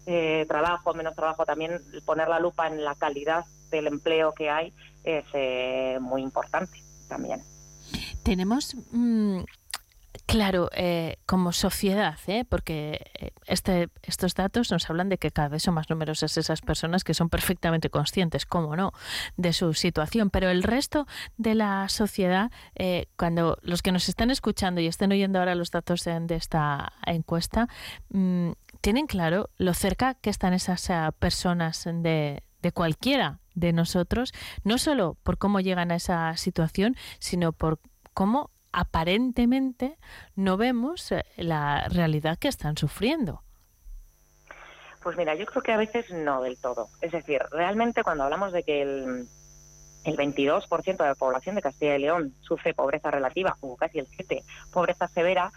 [SPEAKER 6] eh, trabajo, menos trabajo, también poner la lupa en la calidad del empleo que hay es eh, muy importante también.
[SPEAKER 3] Tenemos mm, Claro, eh, como sociedad, ¿eh? porque eh, este, estos datos nos hablan de que cada vez son más numerosas esas personas que son perfectamente conscientes, cómo no, de su situación. Pero el resto de la sociedad, cuando los que nos están escuchando y estén oyendo ahora los datos de, esta encuesta, mm, tienen claro lo cerca que están esas personas de, de cualquiera de nosotros, no solo por cómo llegan a esa situación, sino por cómo aparentemente no vemos eh, la realidad que están sufriendo.
[SPEAKER 6] Pues mira, yo creo que a veces no del todo. Es decir, realmente cuando hablamos de que el, el 22% de la población de Castilla y León sufre pobreza relativa, o casi el 7%, pobreza severa,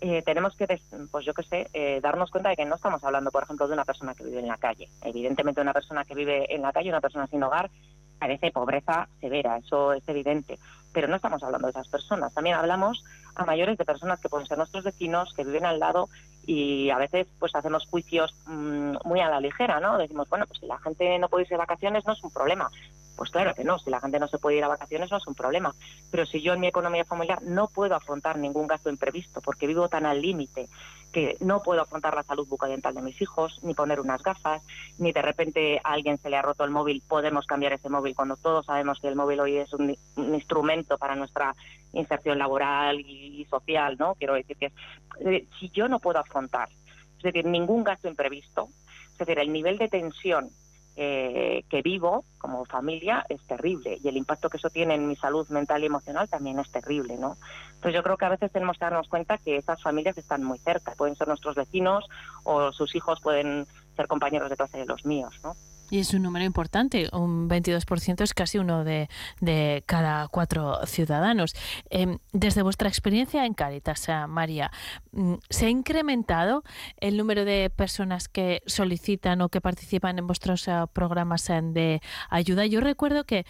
[SPEAKER 6] eh, tenemos que, pues yo qué sé, eh, darnos cuenta de que no estamos hablando, por ejemplo, de una persona que vive en la calle. Evidentemente, una persona que vive en la calle, una persona sin hogar, parece pobreza severa, eso es evidente pero no estamos hablando de esas personas. También hablamos a mayores de personas que pueden ser nuestros vecinos, que viven al lado y a veces pues hacemos juicios mm, muy a la ligera, ¿no? Decimos, bueno, pues si la gente no puede irse de vacaciones no es un problema. Pues claro que no, si la gente no se puede ir a vacaciones no es un problema. Pero si yo en mi economía familiar no puedo afrontar ningún gasto imprevisto porque vivo tan al límite que no puedo afrontar la salud bucodental de mis hijos, ni poner unas gafas, ni de repente a alguien se le ha roto el móvil, podemos cambiar ese móvil cuando todos sabemos que el móvil hoy es un, instrumento para nuestra inserción laboral y, social, ¿no? Quiero decir que si yo no puedo afrontar, es decir, ningún gasto imprevisto, es decir, el nivel de tensión eh, que vivo como familia es terrible y el impacto que eso tiene en mi salud mental y emocional también es terrible, ¿no? Entonces yo creo que a veces tenemos que darnos cuenta que esas familias están muy cerca, pueden ser nuestros vecinos o sus hijos pueden ser compañeros de clase de los míos, ¿no?
[SPEAKER 3] Y es un número importante, un 22% es casi uno de, de cada cuatro ciudadanos. Em, desde vuestra experiencia en Caritas, eh, María, mm, ¿se ha incrementado el número de personas que solicitan o que participan en vuestros eh, programas eh, de ayuda? Yo recuerdo que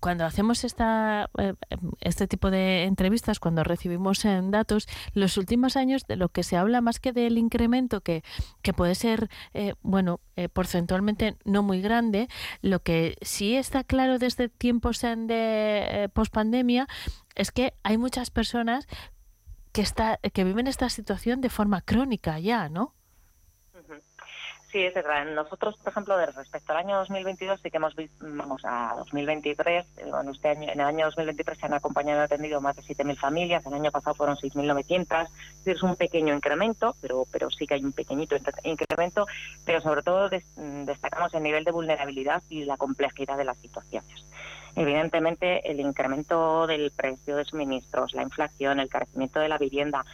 [SPEAKER 3] cuando hacemos esta, eh, este tipo de entrevistas, cuando recibimos datos, los últimos años de lo que se habla más que del incremento, que, que puede ser, eh, bueno, eh, porcentualmente no muy grande, lo que sí está claro desde tiempos de pospandemia es que hay muchas personas que, está, que viven esta situación de forma crónica ya, ¿no?
[SPEAKER 6] Sí, es verdad. Nosotros, por ejemplo, respecto al año 2022, sí que hemos visto, vamos a 2023, bueno, este año, en el año 2023 se han acompañado y atendido más de 7.000 familias, el año pasado fueron 6.900, es un pequeño incremento, pero, pero sí que hay un pequeñito incremento, pero sobre todo destacamos el nivel de vulnerabilidad y la complejidad de las situaciones. Evidentemente, el incremento del precio de suministros, la inflación, el carecimiento de la vivienda,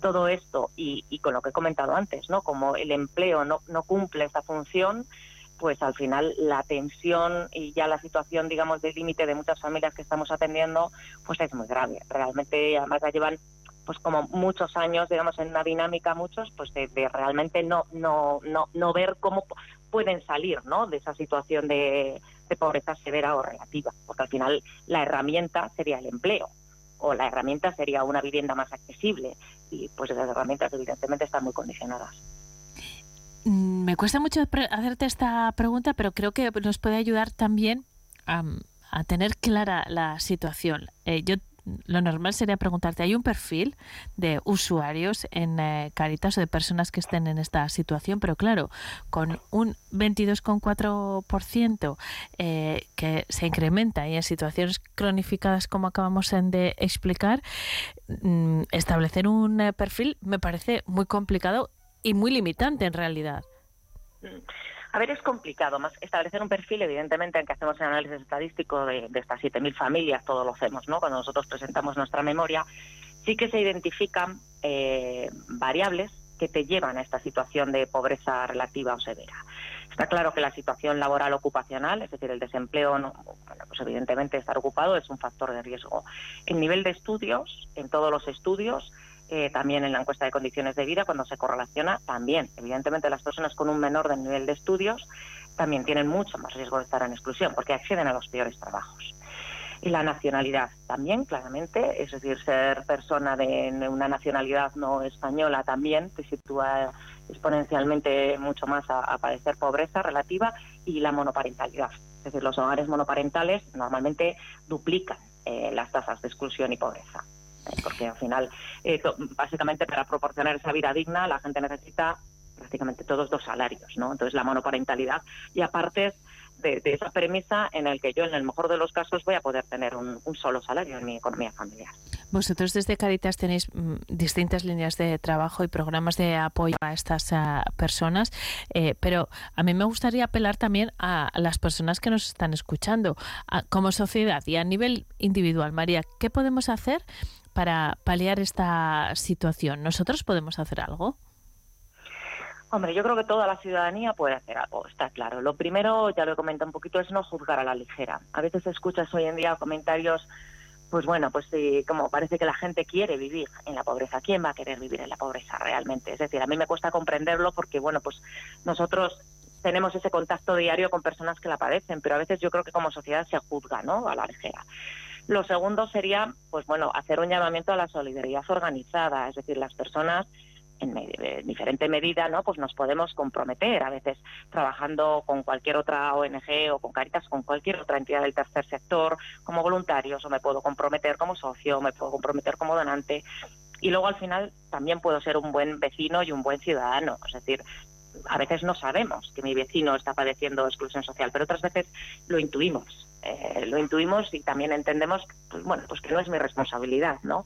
[SPEAKER 6] todo esto y, con lo que he comentado antes, ¿no? Como el empleo no, no cumple esta función, pues al final la tensión y ya la situación, digamos, de límite de muchas familias que estamos atendiendo, pues es muy grave. Realmente, además ya llevan pues como muchos años, digamos, en una dinámica muchos, pues de, realmente no, no, no, no ver cómo pueden salir, ¿no? De esa situación de pobreza severa o relativa, porque al final la herramienta sería el empleo o la herramienta sería una vivienda más accesible y pues esas herramientas evidentemente están muy condicionadas.
[SPEAKER 3] Mm, me cuesta mucho hacerte esta pregunta, pero creo que nos puede ayudar también a, tener clara la situación. Eh, yo lo normal sería preguntarte, ¿hay un perfil de usuarios en eh, Caritas o de personas que estén en esta situación? Pero claro, con un 22,4% eh, que se incrementa y en situaciones cronificadas como acabamos de explicar, mm, establecer un eh, perfil me parece muy complicado y muy limitante en realidad.
[SPEAKER 6] Mm. A ver, es complicado más establecer un perfil, evidentemente, en que hacemos el análisis estadístico de, de estas 7.000 familias, todo lo hacemos, ¿no? Cuando nosotros presentamos nuestra memoria, sí que se identifican eh, variables que te llevan a esta situación de pobreza relativa o severa. Está claro que la situación laboral ocupacional, es decir, el desempleo, no, pues evidentemente estar ocupado es un factor de riesgo. En nivel de estudios, en todos los estudios, eh, también en la encuesta de condiciones de vida, cuando se correlaciona, también, evidentemente, las personas con un menor nivel de estudios también tienen mucho más riesgo de estar en exclusión, porque acceden a los peores trabajos. Y la nacionalidad también, claramente, es decir, ser persona de una nacionalidad no española también te sitúa exponencialmente mucho más a, padecer pobreza relativa y la monoparentalidad. Es decir, los hogares monoparentales normalmente duplican eh, las tasas de exclusión y pobreza porque al final, básicamente para proporcionar esa vida digna, la gente necesita prácticamente todos dos salarios, ¿no? Entonces la monoparentalidad y aparte de, esa premisa en el que yo en el mejor de los casos voy a poder tener un, solo salario en mi economía familiar.
[SPEAKER 3] Vosotros desde Caritas tenéis mm, distintas líneas de trabajo y programas de apoyo a estas ah, personas, eh, pero a mí me gustaría apelar también a las personas que nos están escuchando, como sociedad y a nivel individual. María, ¿qué podemos hacer para paliar esta situación? ¿Nosotros podemos hacer algo?
[SPEAKER 6] Hombre, yo creo que toda la ciudadanía puede hacer algo, está claro. Lo primero, ya lo he comentado un poquito, es no juzgar a la ligera. A veces escuchas hoy en día comentarios, pues bueno, pues sí, como parece que la gente quiere vivir en la pobreza. ¿Quién va a querer vivir en la pobreza realmente? Es decir, a mí me cuesta comprenderlo porque, bueno, pues nosotros tenemos ese contacto diario con personas que la padecen, pero a veces yo creo que como sociedad se juzga, ¿no? A la ligera. Lo segundo sería, pues bueno, hacer un llamamiento a la solidaridad organizada, es decir, las personas en, diferente medida, ¿no? Pues nos podemos comprometer, a veces trabajando con cualquier otra ONG o con Caritas, con cualquier otra entidad del tercer sector, como voluntarios, o me puedo comprometer como socio, me puedo comprometer como donante. Y luego al final también puedo ser un buen vecino y un buen ciudadano. Es decir, a veces no sabemos que mi vecino está padeciendo exclusión social, pero otras veces lo intuimos. Eh, lo intuimos y también entendemos pues, bueno pues que no es mi responsabilidad no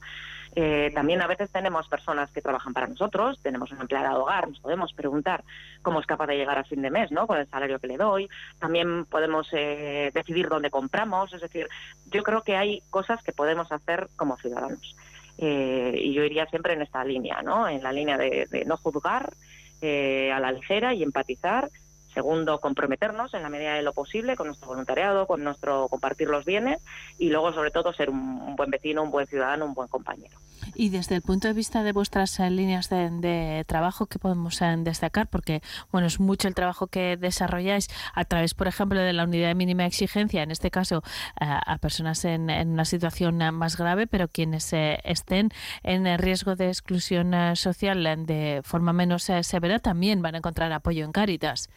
[SPEAKER 6] eh, también a veces tenemos personas que trabajan para nosotros tenemos una empleada de hogar nos podemos preguntar cómo es capaz de llegar a fin de mes no con el salario que le doy. También podemos eh, decidir dónde compramos. Es decir yo creo que hay cosas que podemos hacer como ciudadanos. Y yo iría siempre en esta línea no en la línea de, de no juzgar a la ligera y empatizar Segundo, comprometernos en la medida de lo posible con nuestro voluntariado, con nuestro compartir los bienes y luego, sobre todo, ser un, buen vecino, un buen ciudadano, un buen compañero.
[SPEAKER 3] Y desde el punto de vista de vuestras eh, líneas de, trabajo, ¿qué podemos eh, destacar? Porque, bueno, es mucho el trabajo que desarrolláis a través, por ejemplo, de la unidad de mínima exigencia, en este caso, eh, a personas en, una situación más grave, pero quienes estén en riesgo de exclusión social de forma menos severa también van a encontrar apoyo en Cáritas.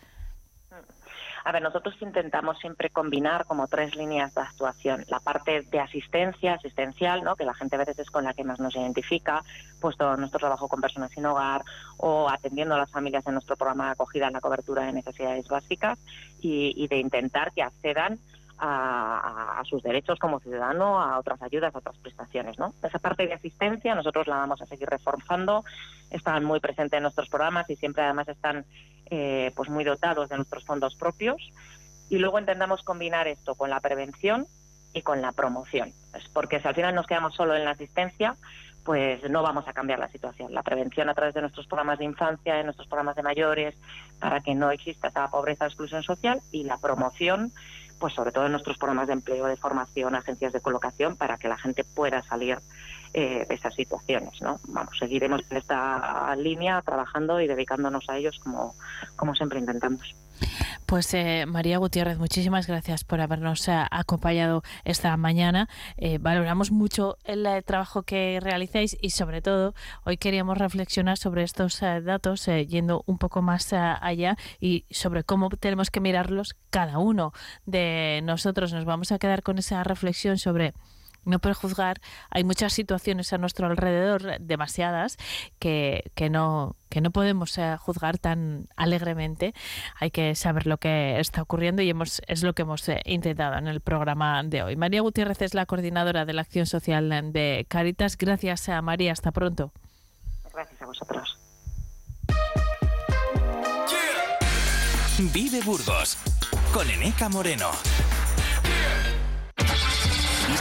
[SPEAKER 6] A ver, nosotros intentamos siempre combinar como tres líneas de actuación. La parte de asistencia, asistencial, ¿no? que la gente a veces es con la que más nos identifica, pues todo nuestro trabajo con personas sin hogar o atendiendo a las familias en nuestro programa de acogida en la cobertura de necesidades básicas y, y de intentar que accedan a, sus derechos como ciudadano, a otras ayudas, a otras prestaciones. ¿no? Esa parte de asistencia nosotros la vamos a seguir reforzando, están muy presentes en nuestros programas y siempre además están eh, pues muy dotados de nuestros fondos propios. Y luego intentamos combinar esto con la prevención y con la promoción. porque si al final nos quedamos solo en la asistencia, pues no vamos a cambiar la situación. La prevención a través de nuestros programas de infancia, de nuestros programas de mayores, para que no exista esa pobreza exclusión social, y la promoción pues sobre todo en nuestros programas de empleo, de formación, agencias de colocación, para que la gente pueda salir eh, de esas situaciones. ¿no? Vamos, seguiremos en esta línea trabajando y dedicándonos a ellos como, como siempre intentamos.
[SPEAKER 3] Pues eh, María Gutiérrez, muchísimas gracias por habernos eh, acompañado esta mañana. valoramos mucho el trabajo que realizáis y sobre todo hoy queríamos reflexionar sobre estos datos yendo un poco más allá y sobre cómo tenemos que mirarlos cada uno de nosotros. Nos vamos a quedar con esa reflexión sobre no prejuzgar. Hay muchas situaciones a nuestro alrededor, demasiadas, que, que no que no podemos eh, juzgar tan alegremente. Hay que saber lo que está ocurriendo y hemos, es lo que hemos eh, intentado en el programa de hoy. María Gutiérrez es la coordinadora de la acción social de Caritas. Gracias a María. Hasta pronto.
[SPEAKER 6] Gracias a vosotros.
[SPEAKER 1] Vive Burgos con Eneca Moreno.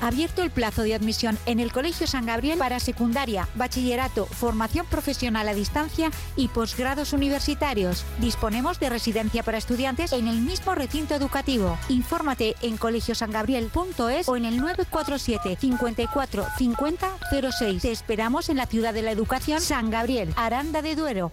[SPEAKER 7] Abierto el plazo de admisión en el Colegio San Gabriel para secundaria, bachillerato, formación profesional a distancia y posgrados universitarios. Disponemos de residencia para estudiantes en el mismo recinto educativo. Infórmate en colegiosangabriel.es o en el 947 54 50 06. Te esperamos en la ciudad de la educación San Gabriel, Aranda de Duero.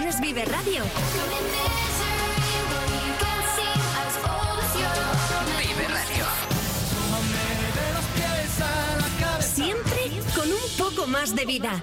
[SPEAKER 7] Vive Radio.
[SPEAKER 1] Vive Radio.
[SPEAKER 7] Siempre con un poco más de vida.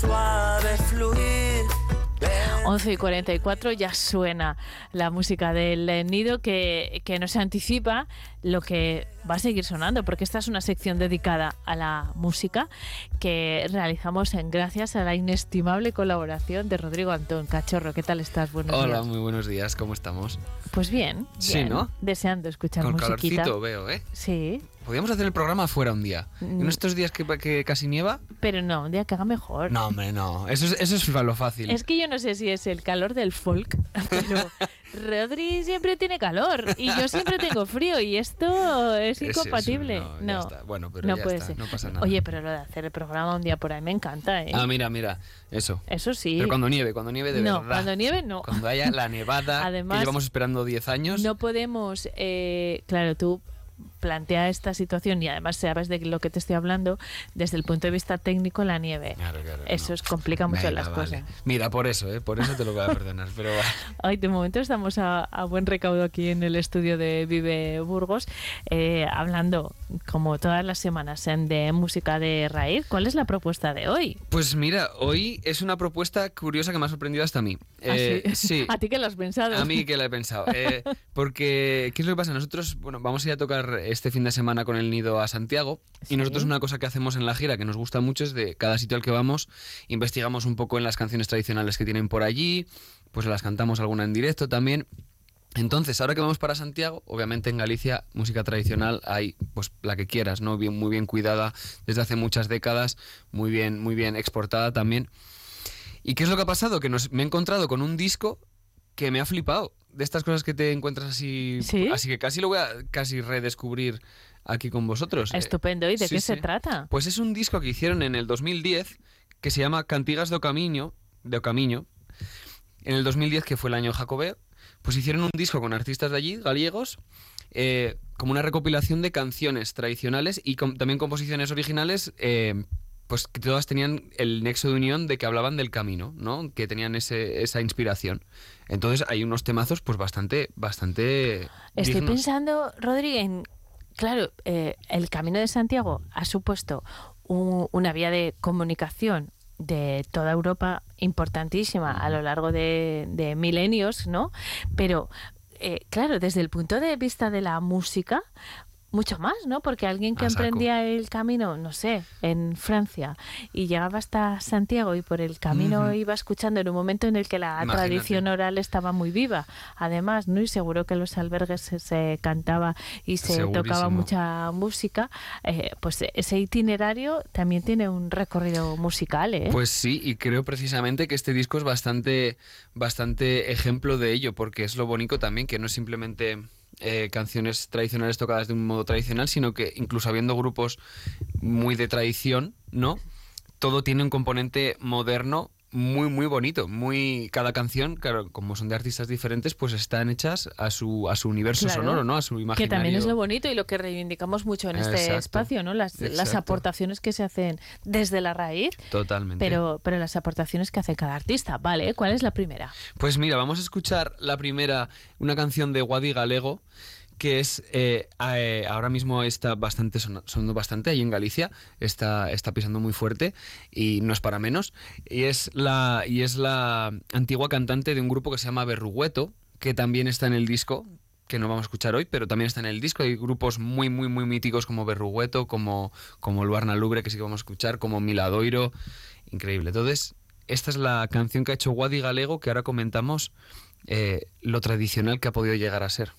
[SPEAKER 8] Suave fluir.
[SPEAKER 3] 11 y 44 ya suena la música del nido que, que nos anticipa lo que va a seguir sonando, porque esta es una sección dedicada a la música que realizamos en gracias a la inestimable colaboración de Rodrigo Antón. Cachorro, ¿qué tal estás? Buenos
[SPEAKER 9] Hola,
[SPEAKER 3] días.
[SPEAKER 9] muy buenos días, ¿cómo estamos?
[SPEAKER 3] Pues bien,
[SPEAKER 9] Sí. ¿no?
[SPEAKER 3] Deseando escuchar
[SPEAKER 9] Con
[SPEAKER 3] musiquita.
[SPEAKER 9] calorcito veo, ¿eh?
[SPEAKER 3] Sí,
[SPEAKER 9] Podríamos hacer el programa afuera un día.
[SPEAKER 3] Mm.
[SPEAKER 9] En estos días que, que casi nieva.
[SPEAKER 3] pero no, un día que haga mejor.
[SPEAKER 9] No, hombre, no. Eso es, eso es lo fácil.
[SPEAKER 3] Es que yo no sé si es el calor del folk, pero Rodri siempre tiene calor y yo siempre tengo frío y esto es incompatible.
[SPEAKER 9] no,
[SPEAKER 3] no,
[SPEAKER 9] está. Bueno, pero
[SPEAKER 3] no
[SPEAKER 9] ya
[SPEAKER 3] puede
[SPEAKER 9] está,
[SPEAKER 3] ser.
[SPEAKER 9] no pasa nada.
[SPEAKER 3] Oye, pero lo de hacer el programa un día por ahí me encanta, ¿eh?
[SPEAKER 9] Ah, mira, mira, eso.
[SPEAKER 3] Eso sí.
[SPEAKER 9] Pero cuando nieve, cuando nieve de
[SPEAKER 3] no,
[SPEAKER 9] verdad.
[SPEAKER 3] cuando nieve no.
[SPEAKER 9] Cuando haya la nevada
[SPEAKER 3] Además,
[SPEAKER 9] que llevamos esperando 10 años.
[SPEAKER 3] No podemos, eh, claro, tú plantea esta situación y además sabes de lo que te estoy hablando desde el punto de vista técnico la nieve.
[SPEAKER 9] Claro, claro,
[SPEAKER 3] Eso es, complica mucho
[SPEAKER 9] Venga,
[SPEAKER 3] las
[SPEAKER 9] vale.
[SPEAKER 3] cosas.
[SPEAKER 9] Mira, por eso, ¿eh? Por eso te lo voy a perdonar. Pero va.
[SPEAKER 3] Ay, de momento estamos a, a buen recaudo aquí en el estudio de Vive Burgos, eh, hablando, como todas las semanas, en de música de raíz. ¿Cuál es la propuesta de hoy?
[SPEAKER 9] Pues mira, hoy es una propuesta curiosa que me ha sorprendido hasta a mí.
[SPEAKER 3] ¿Ah,
[SPEAKER 9] Eh,
[SPEAKER 3] sí?
[SPEAKER 9] sí.
[SPEAKER 3] ¿A ti que lo has pensado?
[SPEAKER 9] A mí que la he pensado. Eh, porque, ¿qué es lo que pasa? Nosotros, bueno, vamos a ir a tocar este fin de semana con el nido a Santiago. Y nosotros una cosa que hacemos en la gira que nos gusta mucho es de cada sitio al que vamos, investigamos un poco en las canciones tradicionales que tienen por allí, pues las cantamos alguna en directo también. Entonces, ahora que vamos para Santiago, obviamente en Galicia música tradicional hay pues la que quieras, ¿no? Bien, muy bien cuidada desde hace muchas décadas, muy bien, muy bien exportada también. ¿Y qué es lo que ha pasado? Que nos, me he encontrado con un disco que me ha flipado. De estas cosas que te encuentras así.
[SPEAKER 3] ¿Sí?
[SPEAKER 9] Así que casi lo voy a casi redescubrir aquí con vosotros. Eh,
[SPEAKER 3] Estupendo. ¿Y de
[SPEAKER 9] sí,
[SPEAKER 3] qué se trata?
[SPEAKER 9] Pues es un disco que hicieron en el 2010 que se llama Cantigas do Camiño, de Ocamiño. En el 2010, que fue el año jacobeo, pues hicieron un disco con artistas de allí, gallegos, eh, como una recopilación de canciones tradicionales y com- también composiciones originales, eh, pues que todas tenían el nexo de unión de que hablaban del camino, ¿no? Que tenían ese- esa inspiración. Entonces hay unos temazos, pues bastante, bastante.
[SPEAKER 3] Estoy
[SPEAKER 9] dignos.
[SPEAKER 3] pensando, Rodri, en. Claro, eh, el Camino de Santiago ha supuesto un- una vía de comunicación de toda Europa importantísima a lo largo de, de milenios, ¿no? Pero, eh, claro, desde el punto de vista de la música, mucho más, ¿no? Porque alguien que emprendía el camino, no sé, en Francia y llegaba hasta Santiago y por el camino iba escuchando en un momento en el que la
[SPEAKER 9] Imagínate.
[SPEAKER 3] tradición oral estaba muy viva. Además, ¿no? Y seguro que en los albergues se, se cantaba y se tocaba mucha música. eh, pues ese itinerario también tiene un recorrido musical, ¿eh?
[SPEAKER 9] Pues sí, y creo precisamente que este disco es bastante, bastante ejemplo de ello, porque es lo bonito también, que no es simplemente eh, canciones tradicionales tocadas de un modo tradicional, sino que incluso habiendo grupos muy de tradición, ¿no? Todo tiene un componente moderno muy, muy bonito. Muy, cada canción, claro, como son de artistas diferentes, pues están hechas a su, a su universo
[SPEAKER 3] Claro.
[SPEAKER 9] sonoro, ¿no? A su imaginario.
[SPEAKER 3] Que también es lo bonito y lo que reivindicamos mucho en este espacio, ¿no? Las, las aportaciones que se hacen desde la raíz,
[SPEAKER 9] Totalmente.
[SPEAKER 3] pero, pero las aportaciones que hace cada artista, ¿vale? ¿Cuál es la primera?
[SPEAKER 9] Pues mira, vamos a escuchar la primera, una canción de Wadi Galego, que es eh, eh, ahora mismo está bastante sona- sonando bastante ahí en Galicia, está, está pisando muy fuerte y no es para menos. Y es la y es la antigua cantante de un grupo que se llama Berrugueto, que también está en el disco que no vamos a escuchar hoy, pero también está en el disco. Hay grupos muy, muy, muy míticos como Berrugueto, como, como Luarna Lubre, que sí que vamos a escuchar, como Miladoiro. Increíble. Entonces, esta es la canción que ha hecho Wadi Galego, que ahora comentamos eh, lo tradicional que ha podido llegar a ser.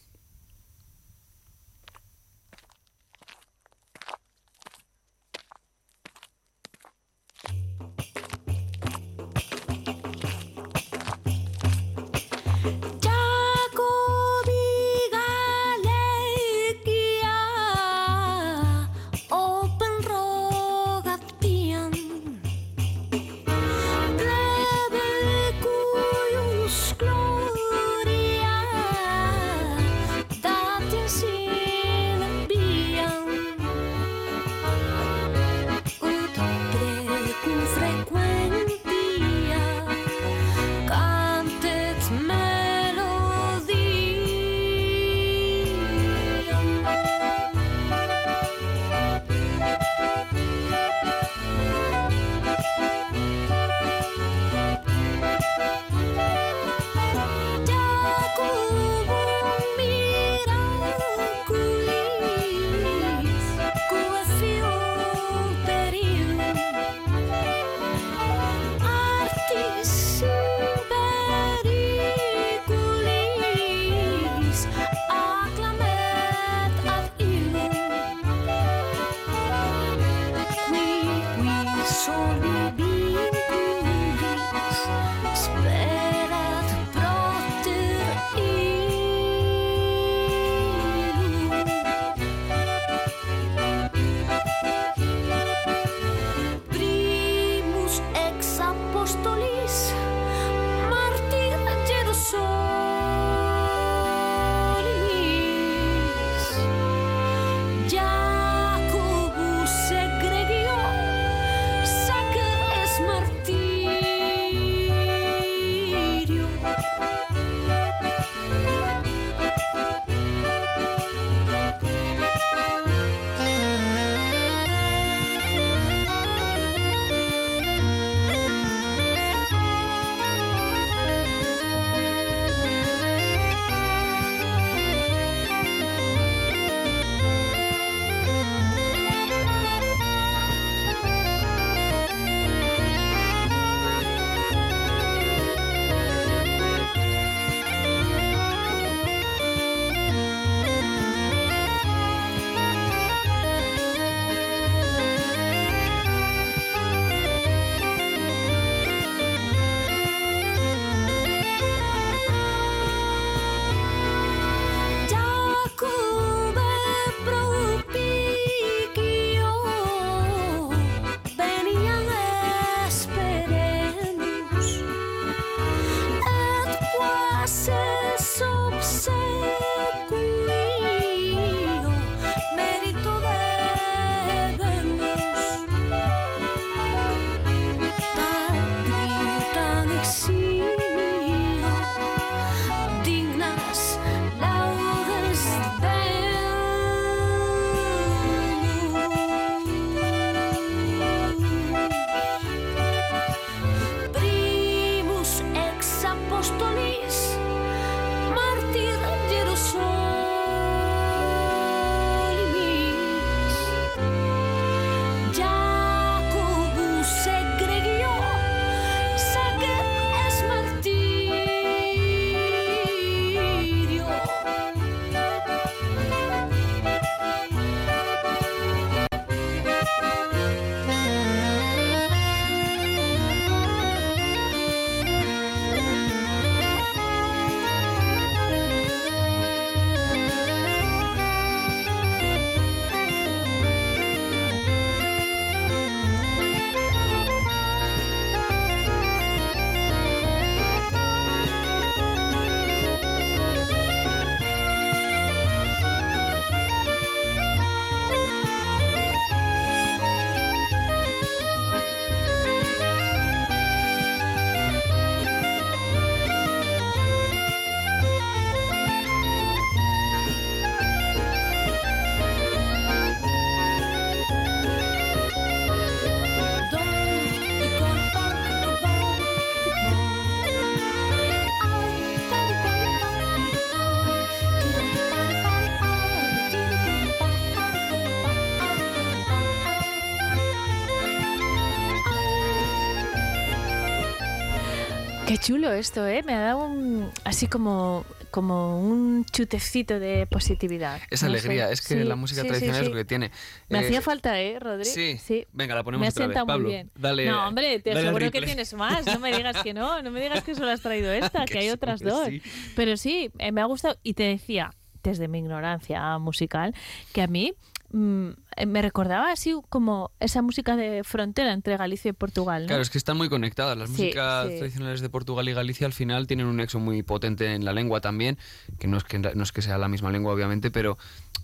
[SPEAKER 3] Chulo esto, ¿eh? Me ha dado un, así como, como un chutecito de positividad.
[SPEAKER 9] Esa
[SPEAKER 3] No
[SPEAKER 9] alegría,
[SPEAKER 3] sé.
[SPEAKER 9] es que
[SPEAKER 3] Sí,
[SPEAKER 9] la música
[SPEAKER 3] sí, sí,
[SPEAKER 9] tradicional es lo que tiene.
[SPEAKER 3] Me
[SPEAKER 9] Eh,
[SPEAKER 3] hacía falta, ¿eh, Rodri?
[SPEAKER 9] Sí. Venga, la ponemos
[SPEAKER 3] Me
[SPEAKER 9] otra vez. Pablo,
[SPEAKER 3] muy bien.
[SPEAKER 9] dale.
[SPEAKER 3] no, hombre, te aseguro que tienes más. No me digas que no, no me digas que solo has traído esta, que,
[SPEAKER 9] Que
[SPEAKER 3] hay otras dos. Pero sí, eh, me ha gustado. Y te decía, desde mi ignorancia musical, que a mí mm, eh, me recordaba así como esa música de frontera entre Galicia y Portugal. ¿no?
[SPEAKER 9] Claro, es que están muy conectadas. Las
[SPEAKER 3] Sí,
[SPEAKER 9] músicas
[SPEAKER 3] sí.
[SPEAKER 9] tradicionales de Portugal y Galicia al final tienen un nexo muy potente en la lengua también, que no es que, no es que sea la misma lengua, obviamente, pero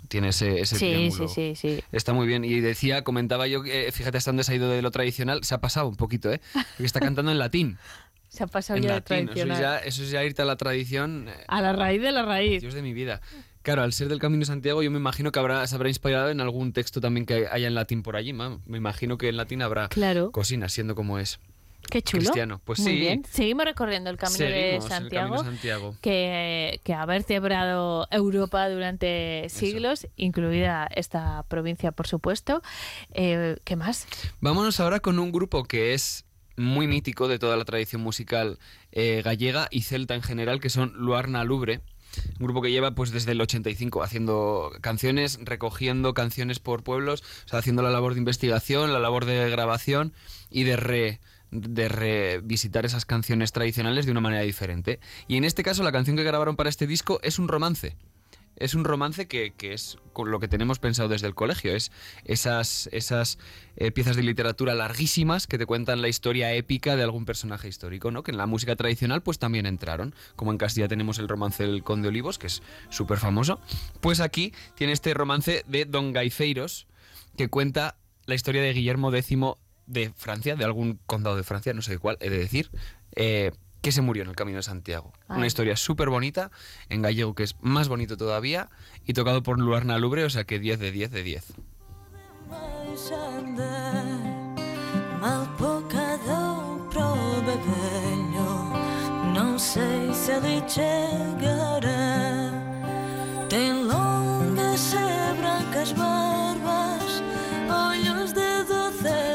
[SPEAKER 9] tiene ese, ese
[SPEAKER 3] sí,
[SPEAKER 9] triángulo.
[SPEAKER 3] sí, sí, sí.
[SPEAKER 9] Está muy bien. Y decía, comentaba yo, eh, fíjate hasta dónde se ha ido de lo tradicional, se ha pasado un poquito, ¿eh? Porque está cantando en latín.
[SPEAKER 3] Se ha pasado
[SPEAKER 9] en
[SPEAKER 3] ya de
[SPEAKER 9] latín. Eso es, ya, eso es ya irte a la tradición. eh,
[SPEAKER 3] A la raíz de la raíz.
[SPEAKER 9] Dios de mi vida. Claro, al ser del Camino de Santiago, yo me imagino que habrá, se habrá inspirado en algún texto también que haya en latín por allí. ma. Me imagino que en latín habrá
[SPEAKER 3] Claro.
[SPEAKER 9] cocinas, siendo como es.
[SPEAKER 3] Qué chulo.
[SPEAKER 9] Cristiano. Pues
[SPEAKER 3] Muy
[SPEAKER 9] sí.
[SPEAKER 3] bien. Seguimos recorriendo el camino de
[SPEAKER 9] Seguimos el
[SPEAKER 3] Santiago.
[SPEAKER 9] Camino de Santiago.
[SPEAKER 3] Que, que ha vertebrado Europa durante siglos, incluida esta provincia, por supuesto. Eh, ¿Qué más?
[SPEAKER 9] Vámonos ahora con un grupo que es muy mítico de toda la tradición musical eh, gallega y celta en general, que son Luarna Lubre. Un grupo que lleva pues desde el 85 haciendo canciones, recogiendo canciones por pueblos, o sea, haciendo la labor de investigación, la labor de grabación y de re de revisitar esas canciones tradicionales de una manera diferente. Y en este caso la canción que grabaron para este disco es un romance. Es un romance que, es lo que tenemos pensado desde el colegio. Es esas, esas eh, piezas de literatura larguísimas que te cuentan la historia épica de algún personaje histórico, ¿no? Que en la música tradicional pues también entraron. Como en Castilla tenemos el romance del Conde Olivos, que es súper famoso. Pues aquí tiene este romance de Don Gaifeiros, que cuenta la historia de Guillermo X de Francia, de algún condado de Francia, no sé cuál, he de decir, eh, que se murió en el Camino de Santiago.
[SPEAKER 3] Ay.
[SPEAKER 9] Una historia súper bonita, en gallego que es más bonito todavía, y tocado por Luarna Lubre, o sea que 10 de 10 de 10.
[SPEAKER 10] Mais andar mal bocado pro bebeño Non sei se ele chegará Tem longas e brancas barbas Olhos de doce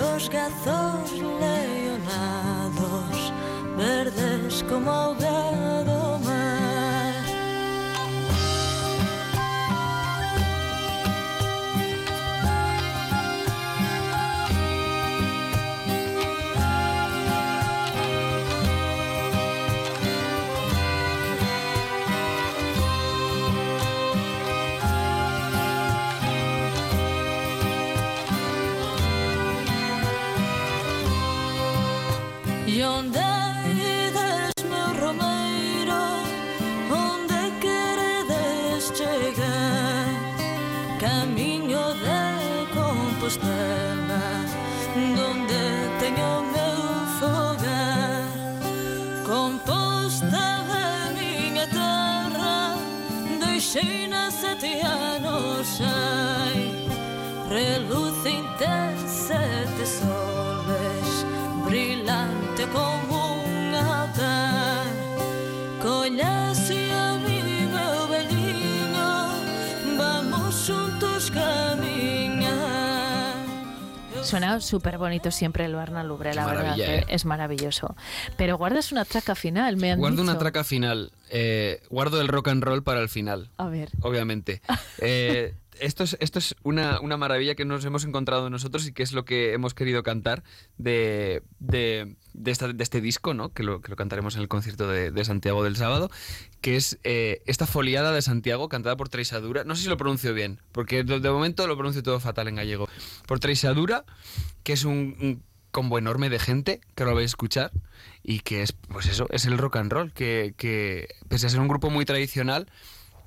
[SPEAKER 10] dos gazos leonados verdes como o gado costela Donde teño o meu fogar Composta da miña terra Deixei na sete anos xai Reluce intensa de soles Brilante como
[SPEAKER 3] Suena súper bonito siempre el Barna Lubre,
[SPEAKER 9] Qué
[SPEAKER 3] la verdad. que
[SPEAKER 9] ¿eh?
[SPEAKER 3] Es maravilloso. Pero guardas una traca final, me han
[SPEAKER 9] Guardo una traca final. eh, guardo el rock and roll para el final.
[SPEAKER 3] A ver.
[SPEAKER 9] Obviamente. Eh, esto es, esto es una, una maravilla que nos hemos encontrado nosotros y que es lo que hemos querido cantar de, de, de esta- de este disco, ¿no? Que lo, que lo cantaremos en el concierto de, de Santiago del sábado, que es eh, esta foliada de Santiago cantada por Treixadura. No sé si lo pronuncio bien, porque de, momento lo pronuncio todo fatal en gallego. Por Treixadura, que es un, un combo enorme de gente que lo vais a escuchar y que es, pues eso, es el rock and roll, que, que pese a ser un grupo muy tradicional,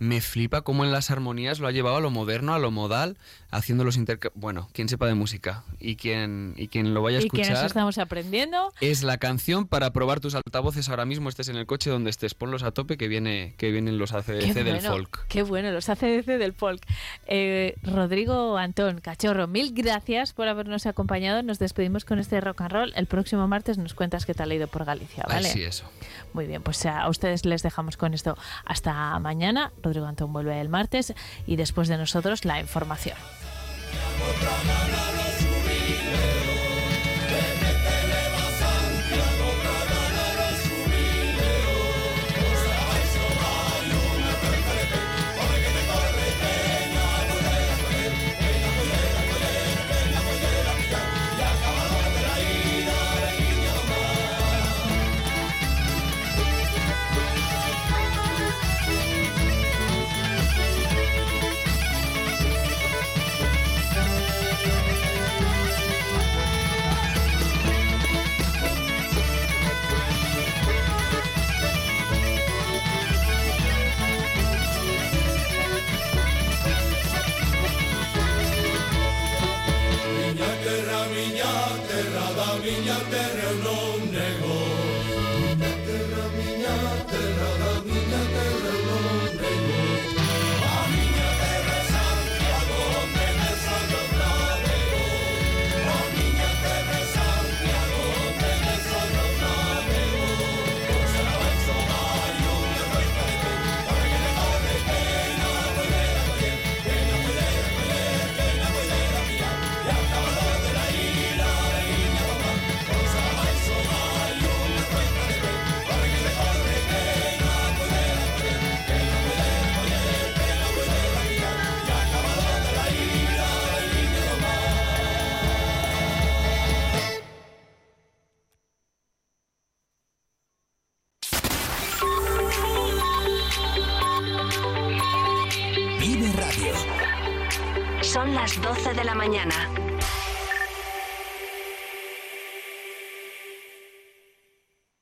[SPEAKER 9] me flipa cómo en las armonías lo ha llevado a lo moderno, a lo modal, haciendo los interca... Bueno, quien sepa de música y quien, y quien lo vaya a
[SPEAKER 3] Y
[SPEAKER 9] escuchar...
[SPEAKER 3] estamos aprendiendo.
[SPEAKER 9] Es la canción para probar tus altavoces ahora mismo, estés en el coche donde estés, ponlos a tope que viene que vienen los ACDC
[SPEAKER 3] Qué
[SPEAKER 9] del
[SPEAKER 3] bueno,
[SPEAKER 9] folk.
[SPEAKER 3] Qué bueno, los ACDC del folk. Eh, Rodrigo Antón, cachorro, mil gracias por habernos acompañado. Nos despedimos con este rock and roll. El próximo martes nos cuentas qué tal ha ido por Galicia, ¿vale?
[SPEAKER 9] Así eso.
[SPEAKER 3] Muy bien, pues a ustedes les dejamos con esto hasta mañana. Rodrigo Antón vuelve el martes y después de nosotros la información.
[SPEAKER 10] Otra
[SPEAKER 11] más.